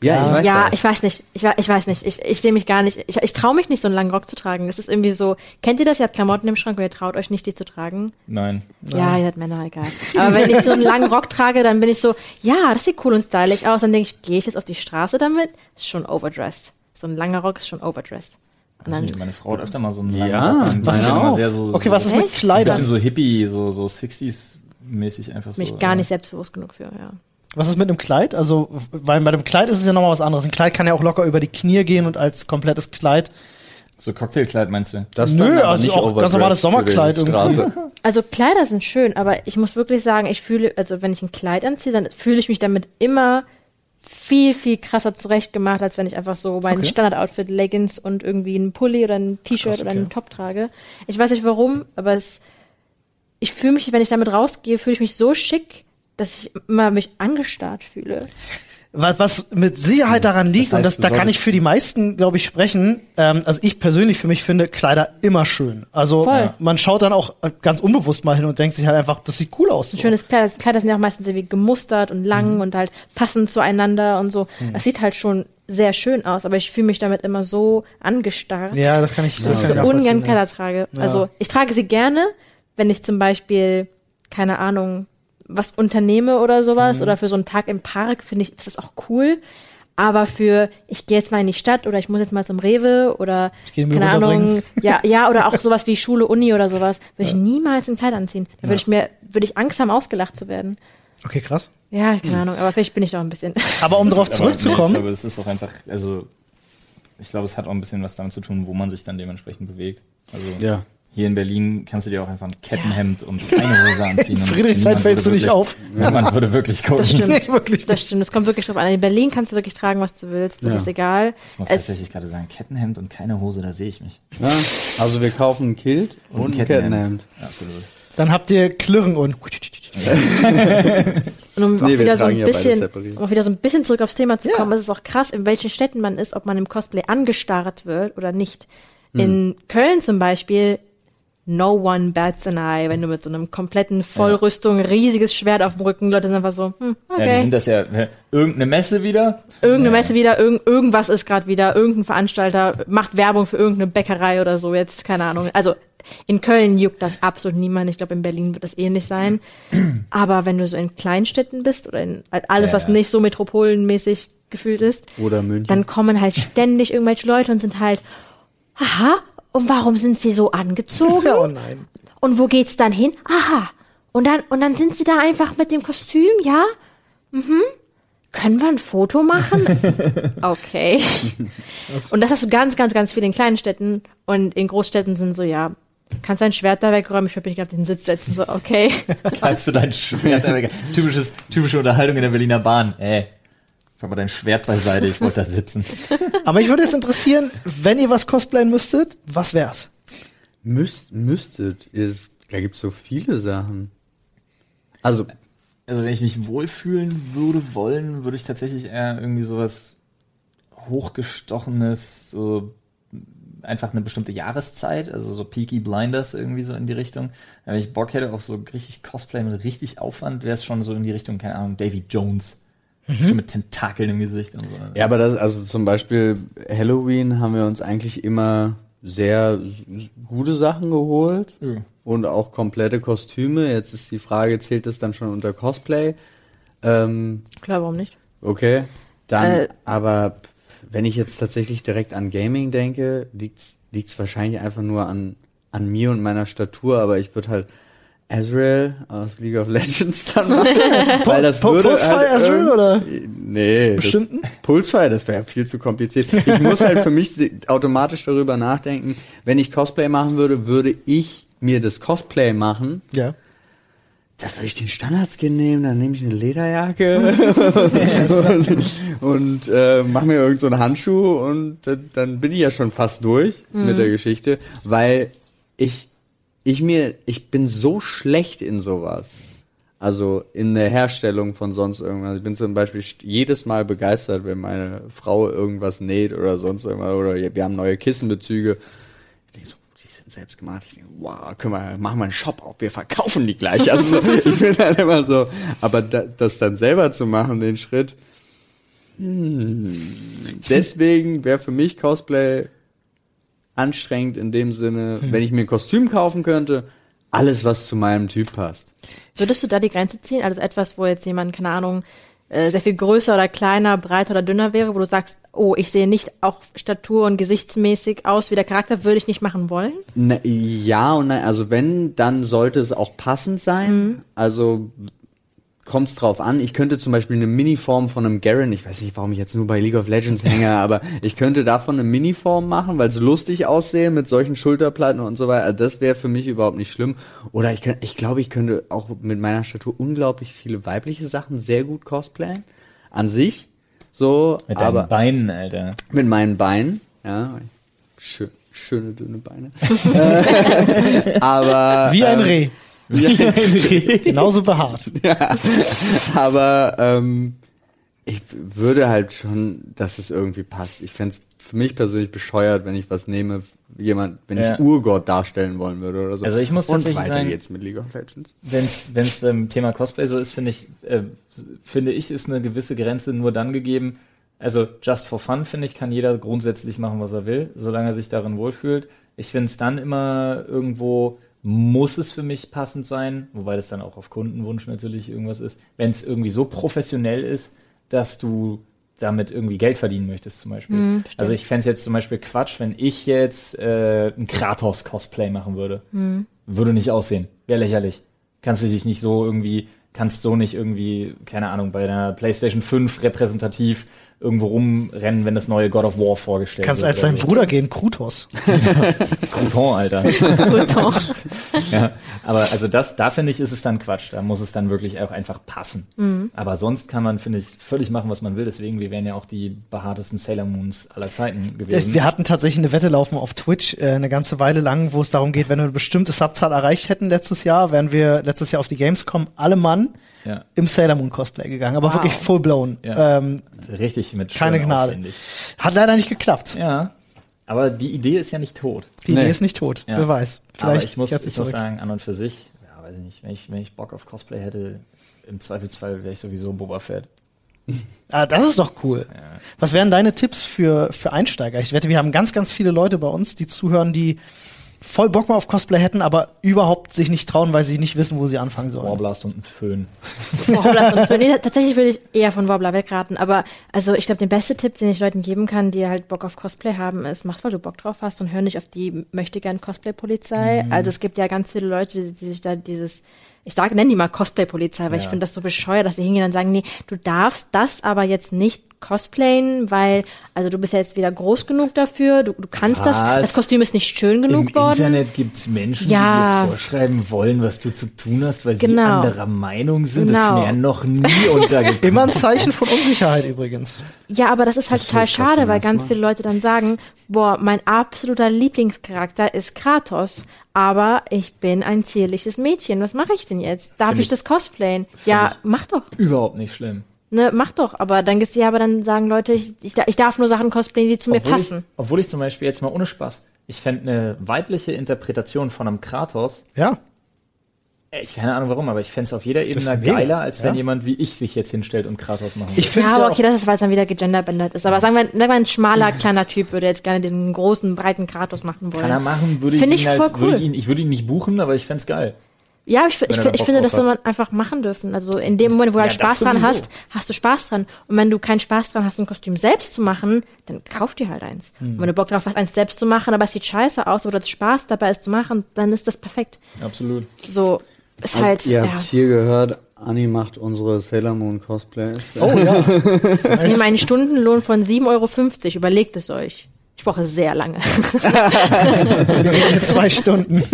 Ja, ich weiß Ja, ich weiß nicht. Ich, ich weiß nicht. Ich, ich sehe mich gar nicht. Ich, ich traue mich nicht, so einen langen Rock zu tragen. Das ist irgendwie so. Kennt ihr das? Ihr habt Klamotten im Schrank und ihr traut euch nicht, die zu tragen. Nein. Ja, ihr seid Männer, egal. Aber wenn ich so einen langen Rock trage, dann bin ich so, ja, das sieht cool und stylisch aus. Dann denke ich, gehe ich jetzt auf die Straße damit? Ist schon overdressed. So ein langer Rock ist schon overdressed. Dann, Meine Frau hat öfter mal so einen Ja, langen Rock an. Immer auch. sehr so, Okay, so was ist mit Echt? ein Kleidern? bisschen so Hippie, so, so 60s-mäßig einfach so. bin ich gar nicht selbstbewusst genug für, ja. Was ist mit einem Kleid? Also, weil bei dem Kleid ist es ja nochmal was anderes. Ein Kleid kann ja auch locker über die Knie gehen und als komplettes Kleid. So Cocktailkleid meinst du? Das Nö, also nicht auch ganz normales Sommerkleid irgendwie. *laughs* Also Kleider sind schön, aber ich muss wirklich sagen, ich fühle, also wenn ich ein Kleid anziehe, dann fühle ich mich damit immer viel, viel krasser zurechtgemacht, als wenn ich einfach so mein Okay. Standard-Outfit, Leggings und irgendwie ein Pulli oder ein T-Shirt Krass, oder okay. einen Top trage. Ich weiß nicht warum, aber es, ich fühle mich, wenn ich damit rausgehe, fühle ich mich so schick, dass ich immer mich angestarrt fühle. Was, was mit Sicherheit daran liegt, Das heißt, und das, da kann ich für die meisten, glaube ich, sprechen. Ähm, also ich persönlich für mich finde Kleider immer schön. Also Voll. man schaut dann auch äh, ganz unbewusst mal hin und denkt sich halt einfach, das sieht cool aus. So. Ein schönes Kleid, Kleider sind ja auch meistens irgendwie gemustert und lang Mhm. und halt passend zueinander und so. Das sieht halt schon sehr schön aus, aber ich fühle mich damit immer so angestarrt. Ja, das kann ich. Das dass kann ich ungern Kleider trage. Ja. Also ich trage sie gerne, wenn ich zum Beispiel, keine Ahnung, was unternehme oder sowas Mhm. oder für so einen Tag im Park finde ich, ist das auch cool. Aber für, ich gehe jetzt mal in die Stadt oder ich muss jetzt mal zum Rewe oder, keine Ahnung, ja, *laughs* ja, oder auch sowas wie Schule, Uni oder sowas, würde ich niemals ein Kleid anziehen. Da würde ich mir, würde ich Angst haben, ausgelacht zu werden. Okay, krass. Ja, keine Ahnung, aber vielleicht bin ich doch ein bisschen. *laughs* Aber um darauf Aber zurückzukommen, Nee, ich glaube, es ist auch einfach, also ich glaube, es hat auch ein bisschen was damit zu tun, wo man sich dann dementsprechend bewegt. Also Ja. Hier in Berlin kannst du dir auch einfach ein Kettenhemd und keine Hose anziehen. *laughs* und Friedrichshain niemand fällst du würde nicht wirklich- auf. *laughs* Niemand würde wirklich gucken. Das stimmt. *laughs* Nee, wirklich Das stimmt, das kommt wirklich drauf an. In Berlin kannst du wirklich tragen, was du willst. Das Ja. ist egal. Ich muss Es- tatsächlich gerade sagen, Kettenhemd und keine Hose, da sehe ich mich. Ja, also wir kaufen ein Kilt und, ein Kettenhemd. Absolut. Dann habt ihr Klirren und Und um Nee, auch wieder so ein ja bisschen, um auch wieder so ein bisschen zurück aufs Thema zu Ja. kommen, ist es auch krass, in welchen Städten man ist, ob man im Cosplay angestarrt wird oder nicht. Hm. In Köln zum Beispiel, no one bats an eye, wenn du mit so einem kompletten Vollrüstung, riesiges Schwert auf dem Rücken, Leute sind einfach so, hm, Ja, die okay. sind das ja, äh, irgendeine Messe wieder. Irgendeine Messe wieder, irgend, irgendwas ist gerade wieder, irgendein Veranstalter macht Werbung für irgendeine Bäckerei oder so, jetzt, keine Ahnung. Also in Köln juckt das absolut niemand. Ich glaube, in Berlin wird das ähnlich sein. Aber wenn du so in Kleinstädten bist oder in alles, Ja, was ja. nicht so metropolenmäßig gefühlt ist, Oder München. dann kommen halt ständig irgendwelche Leute und sind halt, aha, und warum sind sie so angezogen? Oh nein. Und wo geht's dann hin? Aha. Und dann, und dann sind sie da einfach mit dem Kostüm, ja? Mhm. Können wir ein Foto machen? *laughs* okay. Und das hast du ganz, ganz, ganz viel in kleinen Städten. Und in Großstädten sind so, ja, kannst dein Schwert da wegräumen? Ich würde mich auf den Sitz setzen. So, okay. *laughs* Kannst du dein Schwert da weg- Typisches, typische Unterhaltung in der Berliner Bahn. Ey, fahr mal dein Schwert beiseite, ich wollte da sitzen. *laughs* Aber ich würde jetzt interessieren, wenn ihr was cosplayen müsstet, was wär's? Müsst, müsstet, ist, da gibt's so viele Sachen. Also, Also wenn ich mich wohlfühlen würde wollen, würde ich tatsächlich eher irgendwie sowas hochgestochenes, so einfach eine bestimmte Jahreszeit, also so Peaky Blinders irgendwie so in die Richtung. Wenn ich Bock hätte auf so richtig Cosplay mit richtig Aufwand, wäre es schon so in die Richtung, keine Ahnung, Davy Jones. Schon mit Tentakeln im Gesicht und so. ja, aber das, also zum Beispiel Halloween haben wir uns eigentlich immer sehr gute Sachen geholt Ja. und auch komplette Kostüme. Jetzt ist die Frage, zählt das dann schon unter Cosplay? Ähm, Klar, warum nicht? Okay, dann, Äh, aber wenn ich jetzt tatsächlich direkt an Gaming denke, liegt's liegt's wahrscheinlich einfach nur an, an mir und meiner Statur, aber ich würde halt Azrael aus League of Legends dann *laughs* *laughs* machen, weil das würde Pulsefire halt Azrael, oder? Nee, Bestimmten? das, Pulsefire, das wäre viel zu kompliziert. Ich muss halt für mich automatisch darüber nachdenken, wenn ich Cosplay machen würde, würde ich mir das Cosplay machen, Ja. da würde ich den Standardskin nehmen, dann nehme ich eine Lederjacke und, *laughs* und äh, mache mir irgend so einen Handschuh und dann, dann bin ich ja schon fast durch mit der Geschichte, weil ich ich mir ich bin so schlecht in sowas. Also in der Herstellung von sonst irgendwas. Ich bin zum Beispiel jedes Mal begeistert, wenn meine Frau irgendwas näht oder sonst irgendwas. Oder wir haben neue Kissenbezüge. Ich denke so, die sind selbst gemacht. Ich denke, wow, können wir, machen wir einen Shop auf, wir verkaufen die gleich. Also so, *laughs* ich bin dann immer so, aber da, das dann selber zu machen, den Schritt, hm, deswegen wäre für mich Cosplay anstrengend in dem Sinne, wenn ich mir ein Kostüm kaufen könnte, alles, was zu meinem Typ passt. Würdest du da die Grenze ziehen? Also etwas, wo jetzt jemand, keine Ahnung, äh, sehr viel größer oder kleiner, breiter oder dünner wäre, wo du sagst, oh, ich sehe nicht auch statur- und gesichtsmäßig aus wie der Charakter, würde ich nicht machen wollen? Ne, ja und nein, also wenn, dann sollte es auch passend sein. Also kommt es drauf an. Ich könnte zum Beispiel eine Miniform von einem Garen, ich weiß nicht, warum ich jetzt nur bei League of Legends hänge, *laughs* aber ich könnte davon eine Miniform machen, weil es lustig aussehe mit solchen Schulterplatten und so weiter. Also das wäre für mich überhaupt nicht schlimm. Oder ich könnte, ich glaube, ich könnte auch mit meiner Statur unglaublich viele weibliche Sachen sehr gut cosplayen. An sich. So, Mit deinen aber Beinen, Alter. mit meinen Beinen, ja, schön, schöne dünne Beine. *laughs* Äh, *laughs* aber Wie ein ähm, Reh. *laughs* Genauso behaart. *laughs* aber ähm, ich würde halt schon, dass es irgendwie passt. Ich fänd's für mich persönlich bescheuert, wenn ich was nehme, jemand, wenn Ja. ich Urgott darstellen wollen würde oder so. Also ich muss Und tatsächlich weiter sagen- geht's mit League of Legends. Wenn es beim Thema Cosplay so ist, finde ich, äh, finde ich, ist eine gewisse Grenze nur dann gegeben. Also just for fun, finde ich, kann jeder grundsätzlich machen, was er will, solange er sich darin wohlfühlt. Ich finde es dann immer irgendwo, muss es für mich passend sein, wobei das dann auch auf Kundenwunsch natürlich irgendwas ist, wenn es irgendwie so professionell ist, dass du damit irgendwie Geld verdienen möchtest zum Beispiel. Verstehe. also ich fände es jetzt zum Beispiel Quatsch, wenn ich jetzt äh, ein Kratos-Cosplay machen würde. Würde nicht aussehen. Wäre lächerlich. Kannst du dich nicht so irgendwie, kannst so nicht irgendwie, keine Ahnung, bei einer PlayStation 5 repräsentativ irgendwo rumrennen, wenn das neue God of War vorgestellt Kannst wird. als dein Bruder gehen, Krutos. *laughs* Crouton, Alter. Doch. *laughs* ja, aber also das, da finde ich, ist es dann Quatsch. Da muss es dann wirklich auch einfach passen. Mhm. Aber sonst kann man, finde ich, völlig machen, was man will. Deswegen, wir wären ja auch die behaartesten Sailor Moons aller Zeiten gewesen. Wir hatten tatsächlich eine Wette laufen auf Twitch äh, eine ganze Weile lang, wo es darum geht, wenn wir eine bestimmte Subzahl erreicht hätten letztes Jahr, wären wir letztes Jahr auf die Gamescom alle Mann ja, im Sailor Moon Cosplay gegangen, aber Wow. wirklich full blown. Ja. Ähm, richtig mit keine Gnade. aufwendig. hat leider nicht geklappt. Ja, aber die Idee ist ja nicht tot. Die Nee. Idee ist nicht tot. Ja. Wer weiß. Aber Vielleicht ich muss, sie ich muss sagen, an und für sich, ja, weiß ich nicht, wenn ich, wenn ich Bock auf Cosplay hätte, im Zweifelsfall wäre ich sowieso Boba Fett. *laughs* Ah, das ist doch cool. Was wären deine Tipps für, für Einsteiger? Ich wette, wir haben ganz, ganz viele Leute bei uns, die zuhören, die voll Bock mal auf Cosplay hätten, aber überhaupt sich nicht trauen, weil sie nicht wissen, wo sie anfangen sollen. Warblast und ein Föhn. Wobbler und Föhn. Nee, tatsächlich würde ich eher von Wobbler wegraten. Aber also ich glaube, der beste Tipp, den ich Leuten geben kann, die halt Bock auf Cosplay haben, ist, mach's, weil du Bock drauf hast und hör nicht auf die möchte gern Cosplay-Polizei. Mhm. Also es gibt ja ganz viele Leute, die sich da dieses ich sage, nenn die mal Cosplay-Polizei, weil ich Ja. finde das so bescheuert, dass sie hingehen und sagen, nee, du darfst das aber jetzt nicht cosplayen, weil, also du bist ja jetzt wieder groß genug dafür, du, du kannst das, Was? das Kostüm ist nicht schön genug Im worden. Internet gibt's Menschen, Ja. die dir vorschreiben wollen, was du zu tun hast, weil sie Genau. anderer Meinung sind. Das Genau. ist mir noch nie *laughs* untergekommen. Immer ein Zeichen von Unsicherheit übrigens. Ja, aber das ist halt Das total schade, weil ganz mal. viele Leute dann sagen, boah, mein absoluter Lieblingscharakter ist Kratos, aber ich bin ein zierliches Mädchen. Was mache ich denn jetzt? Darf ich ich- das cosplayen? Ja, mach doch. Überhaupt nicht schlimm. Ne, mach doch. Aber dann gibt's ja, aber dann sagen Leute, ich, ich, da- ich darf nur Sachen cosplayen, die zu mir Obwohl passen. Ich, obwohl ich zum Beispiel jetzt mal ohne Spaß, ich fände eine weibliche Interpretation von einem Kratos, Ja. ich keine Ahnung warum, aber ich fände es auf jeder Ebene geiler, als wenn ja. jemand wie ich sich jetzt hinstellt und Kratos machen Ich würde. finde Ja, ja aber auch, okay, das ist, weil es dann wieder gegenderbändert ist. Aber sagen wir, sagen wir, ein schmaler, kleiner Typ würde jetzt gerne diesen großen, breiten Kratos machen wollen. Kann er machen, würde ich ihn ich als, voll würde cool. ich ihn, ich würde ihn nicht buchen, aber ich fände es geil. Ja, ich, ich, ich finde, das soll man einfach machen dürfen. Also in dem Moment, wo du halt Ja, das Spaß dran hast, hast du Spaß dran. Und wenn du keinen Spaß dran hast, ein Kostüm selbst zu machen, dann kauf dir halt eins. Hm. Und wenn du Bock drauf hast, eins selbst zu machen, aber es sieht scheiße aus oder das Spaß dabei ist zu machen, dann ist das perfekt. Absolut. So ist Also, halt, ihr ja. habt hier gehört, Anni macht unsere Sailor Moon Cosplays. oh ja. *laughs* Ich nehme einen Stundenlohn von 7,50 Euro. Überlegt es euch. Ich brauche sehr lange. Wir reden jetzt zwei Stunden. *laughs*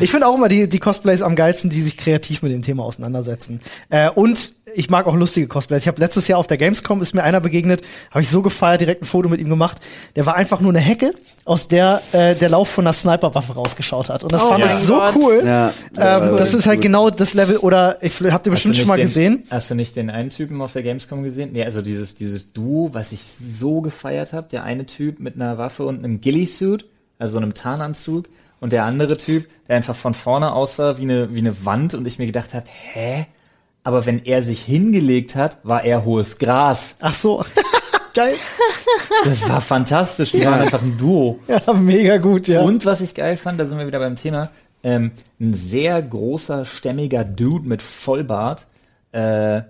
Ich finde auch immer die, die Cosplays am geilsten, die sich kreativ mit dem Thema auseinandersetzen. Äh, und ich mag auch lustige Cosplays. Ich habe letztes Jahr auf der Gamescom ist mir einer begegnet, habe ich so gefeiert, direkt ein Foto mit ihm gemacht. Der war einfach nur eine Hecke, aus der äh, der Lauf von einer Sniperwaffe rausgeschaut hat. Und das Oh fand ich so Gott. cool. Ja, war ähm, das ist halt gut. genau das Level, oder ich, habt ihr bestimmt schon mal nicht gesehen. Den, hast du nicht den einen Typen auf der Gamescom gesehen? Nee, also dieses, dieses Duo, was ich so gefeiert habe. Der eine Typ mit einer Waffe und einem Ghillie-Suit, also einem Tarnanzug. Und der andere Typ, der einfach von vorne aussah wie eine, wie eine Wand. Und ich mir gedacht habe, hä? Aber wenn er sich hingelegt hat, war er hohes Gras. Ach so. *laughs* Geil. Das war fantastisch. Die waren einfach ein Duo. Ja, mega gut, ja. Und was ich geil fand, da sind wir wieder beim Thema, ähm, ein sehr großer, stämmiger Dude mit Vollbart äh,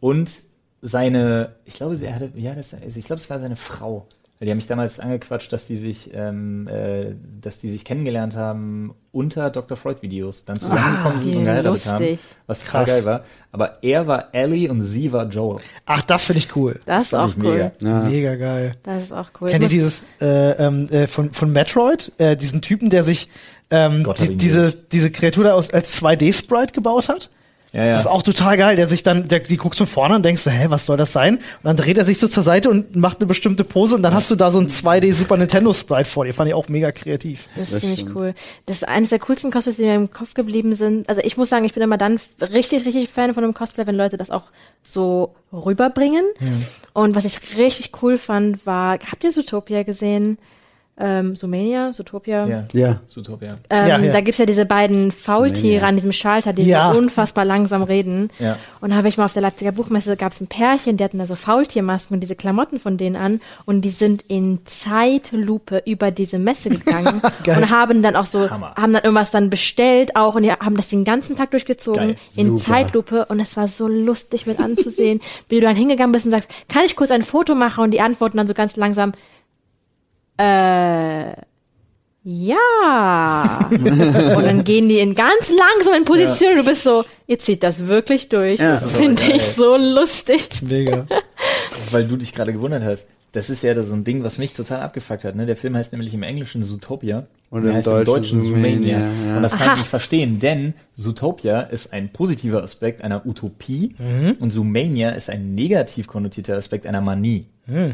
und seine, ich glaube, sie hatte, ja, das, ich glaube, es war seine Frau. Weil Die haben mich damals angequatscht, dass die sich, ähm, äh, dass die sich kennengelernt haben unter Dr. Freud Videos, dann zusammengekommen sind wie und geheiratet lustig. haben, was Krass. geil war. Aber er war Ellie und sie war Joel. Ach, das finde ich cool. Das ist auch cool. mega. Mega geil. Das ist auch cool. Kennt ihr dieses äh, ähm, äh, von, von Metroid, äh, diesen Typen, der sich ähm, die, diese, diese Kreatur da aus, als 2D-Sprite gebaut hat? Ja, ja. Das ist auch total geil, der sich dann, der, die guckst von vorne und denkst so, hä, was soll das sein? Und dann dreht er sich so zur Seite und macht eine bestimmte Pose und dann hast du da so ein 2D Super Nintendo Sprite vor dir. Fand ich auch mega kreativ. Das ist Das ziemlich stimmt. cool. Das ist eines der coolsten Cosplays, die mir im Kopf geblieben sind. Also ich muss sagen, ich bin immer dann richtig, richtig Fan von einem Cosplay, wenn Leute das auch so rüberbringen. Und was ich richtig cool fand, war, habt ihr Zootopia gesehen? Ähm, Zoomania, Zootopia. Ja. Ja. Zootopia. Ähm, Ja, ja. Da gibt's ja diese beiden Faultiere an diesem Schalter, die Ja. so unfassbar langsam reden. Ja. Und da habe ich mal auf der Leipziger Buchmesse, gab's ein Pärchen, die hatten da so Faultiermasken und diese Klamotten von denen an und die sind in Zeitlupe über diese Messe gegangen *laughs* und haben dann auch so, Hammer. haben dann irgendwas dann bestellt auch und die haben das den ganzen Tag durchgezogen Geil. in Super. Zeitlupe und es war so lustig mit anzusehen, *laughs* wie du dann hingegangen bist und sagst, kann ich kurz ein Foto machen und die antworten dann so ganz langsam, äh, ja. und dann gehen die in ganz langsam in Position und du bist so, ihr zieht das wirklich durch. Ja, das finde ich so lustig. Mega. *laughs* weil du dich gerade gewundert hast. Das ist ja so ein Ding, was mich total abgefuckt hat. Ne? Der Film heißt nämlich im Englischen Zootopia. Und im heißt Deutschen Zoomania, ja. Und das kann ich nicht verstehen, denn Zootopia ist ein positiver Aspekt einer Utopie und Zoomania ist ein negativ konnotierter Aspekt einer Manie.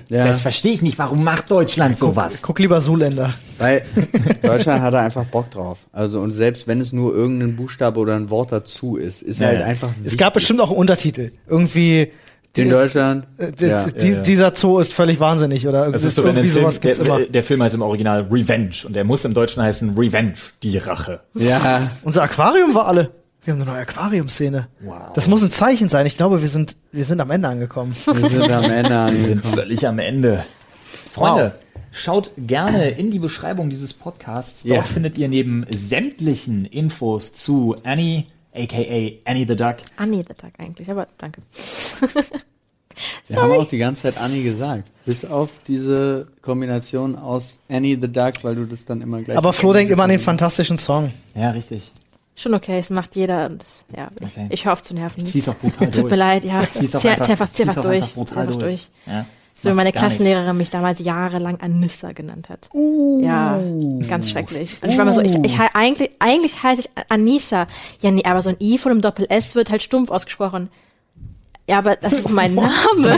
Ja. Das verstehe ich nicht. Warum macht Deutschland sowas? Guck lieber Zuländer. Weil *laughs* Deutschland hat da einfach Bock drauf. Also und selbst wenn es nur irgendein Buchstabe oder ein Wort dazu ist, ist Ja, halt einfach Es gab bestimmt auch einen Untertitel. Irgendwie. In Deutschland. äh, ja. die, ja. Dieser Zoo ist völlig wahnsinnig oder Das irgendwie, ist so, wenn irgendwie Film, sowas gibt's der, immer. der, der Film heißt im Original Revenge und der muss im Deutschen heißen Revenge, die Rache. ja. Unser Aquarium war alle. Wir haben eine neue Aquariumszene. Wow. Das muss ein Zeichen sein. Ich glaube, wir sind, wir sind am Ende angekommen. Wir sind am Ende *laughs* Wir angekommen. sind völlig am Ende. Freunde, schaut gerne in die Beschreibung dieses Podcasts. Dort Ja. findet ihr neben sämtlichen Infos zu Annie, aka Annie the Duck. Annie the Duck eigentlich, aber danke. *laughs* Wir haben auch die ganze Zeit Annie gesagt. Bis auf diese Kombination aus Annie the Duck, weil du das dann immer gleich. Aber Flo denkt immer an den fantastischen Song. Ja, richtig. Schon okay, es macht jeder und ja, ich, Okay. ich auf zu nerven. Zieh's auch brutal durch. Tut mir leid, ja. Zieh's auch Zieh, einfach, zieh einfach, zieh zieh's einfach auch durch. einfach brutal Zieh einfach durch. Ja. So wie meine gar nichts. Klassenlehrerin mich damals jahrelang Anissa genannt hat. Ja, ganz schrecklich. Und ich war immer so, ich, ich hei- eigentlich, eigentlich heiße ich Anissa. Ja, nee, aber so ein I von einem Doppel S wird halt stumpf ausgesprochen. Ja, aber das ist mein *laughs* Name.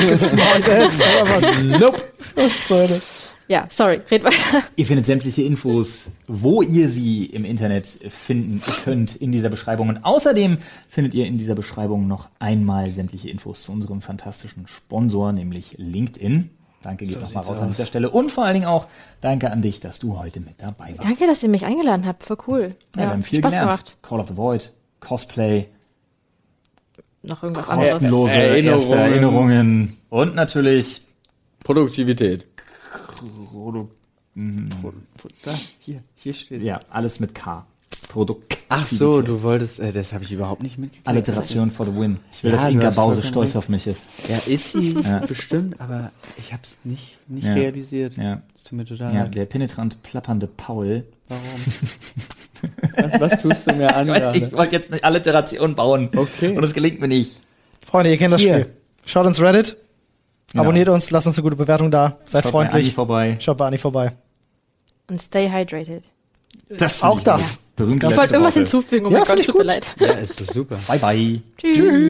nope. Was soll das? Ja, sorry, red weiter. Ihr findet sämtliche Infos, wo ihr sie im Internet finden könnt in dieser Beschreibung. Und außerdem findet ihr in dieser Beschreibung noch einmal sämtliche Infos zu unserem fantastischen Sponsor, nämlich LinkedIn. Danke geht nochmal raus an dieser Stelle. Und vor allen Dingen auch danke an dich, dass du heute mit dabei warst. Danke, dass ihr mich eingeladen habt. Voll cool. Ja, wir haben viel Spaß gelernt. gemacht. Call of the Void, Cosplay, Noch irgendwas anderes. kostenlose Erinnerungen. erste Erinnerungen und natürlich Produktivität. Produ Da, hier, hier steht. ja, alles mit K. Produkt. Ach so, du wolltest, äh, das habe ich überhaupt nicht mitgekriegt. Alliteration for the win. Ich will, Ja, dass hast Bause stolz recht. auf mich ist. Ja, ist sie *laughs* bestimmt, aber ich habe es nicht, nicht Ja. realisiert. Ja. Das tut mir total Ja, der penetrant plappernde Paul. *laughs* Was, was tust du mir an? gerade? wollte jetzt eine Alliteration bauen. Okay. Und es gelingt mir nicht. Freunde, ihr kennt das Hier. Spiel. Schaut uns Reddit, Genau. abonniert uns, lasst uns eine gute Bewertung da, seid Schaut bei Andi freundlich. vorbei. Schaut bei Anni vorbei. Und stay hydrated. Das Auch das. Berühmte Ich wollte irgendwas Worte. hinzufügen. Oh Ja, mein Gott, tut mir gut. leid. Ja, ist doch super. Bye bye. Tschüss.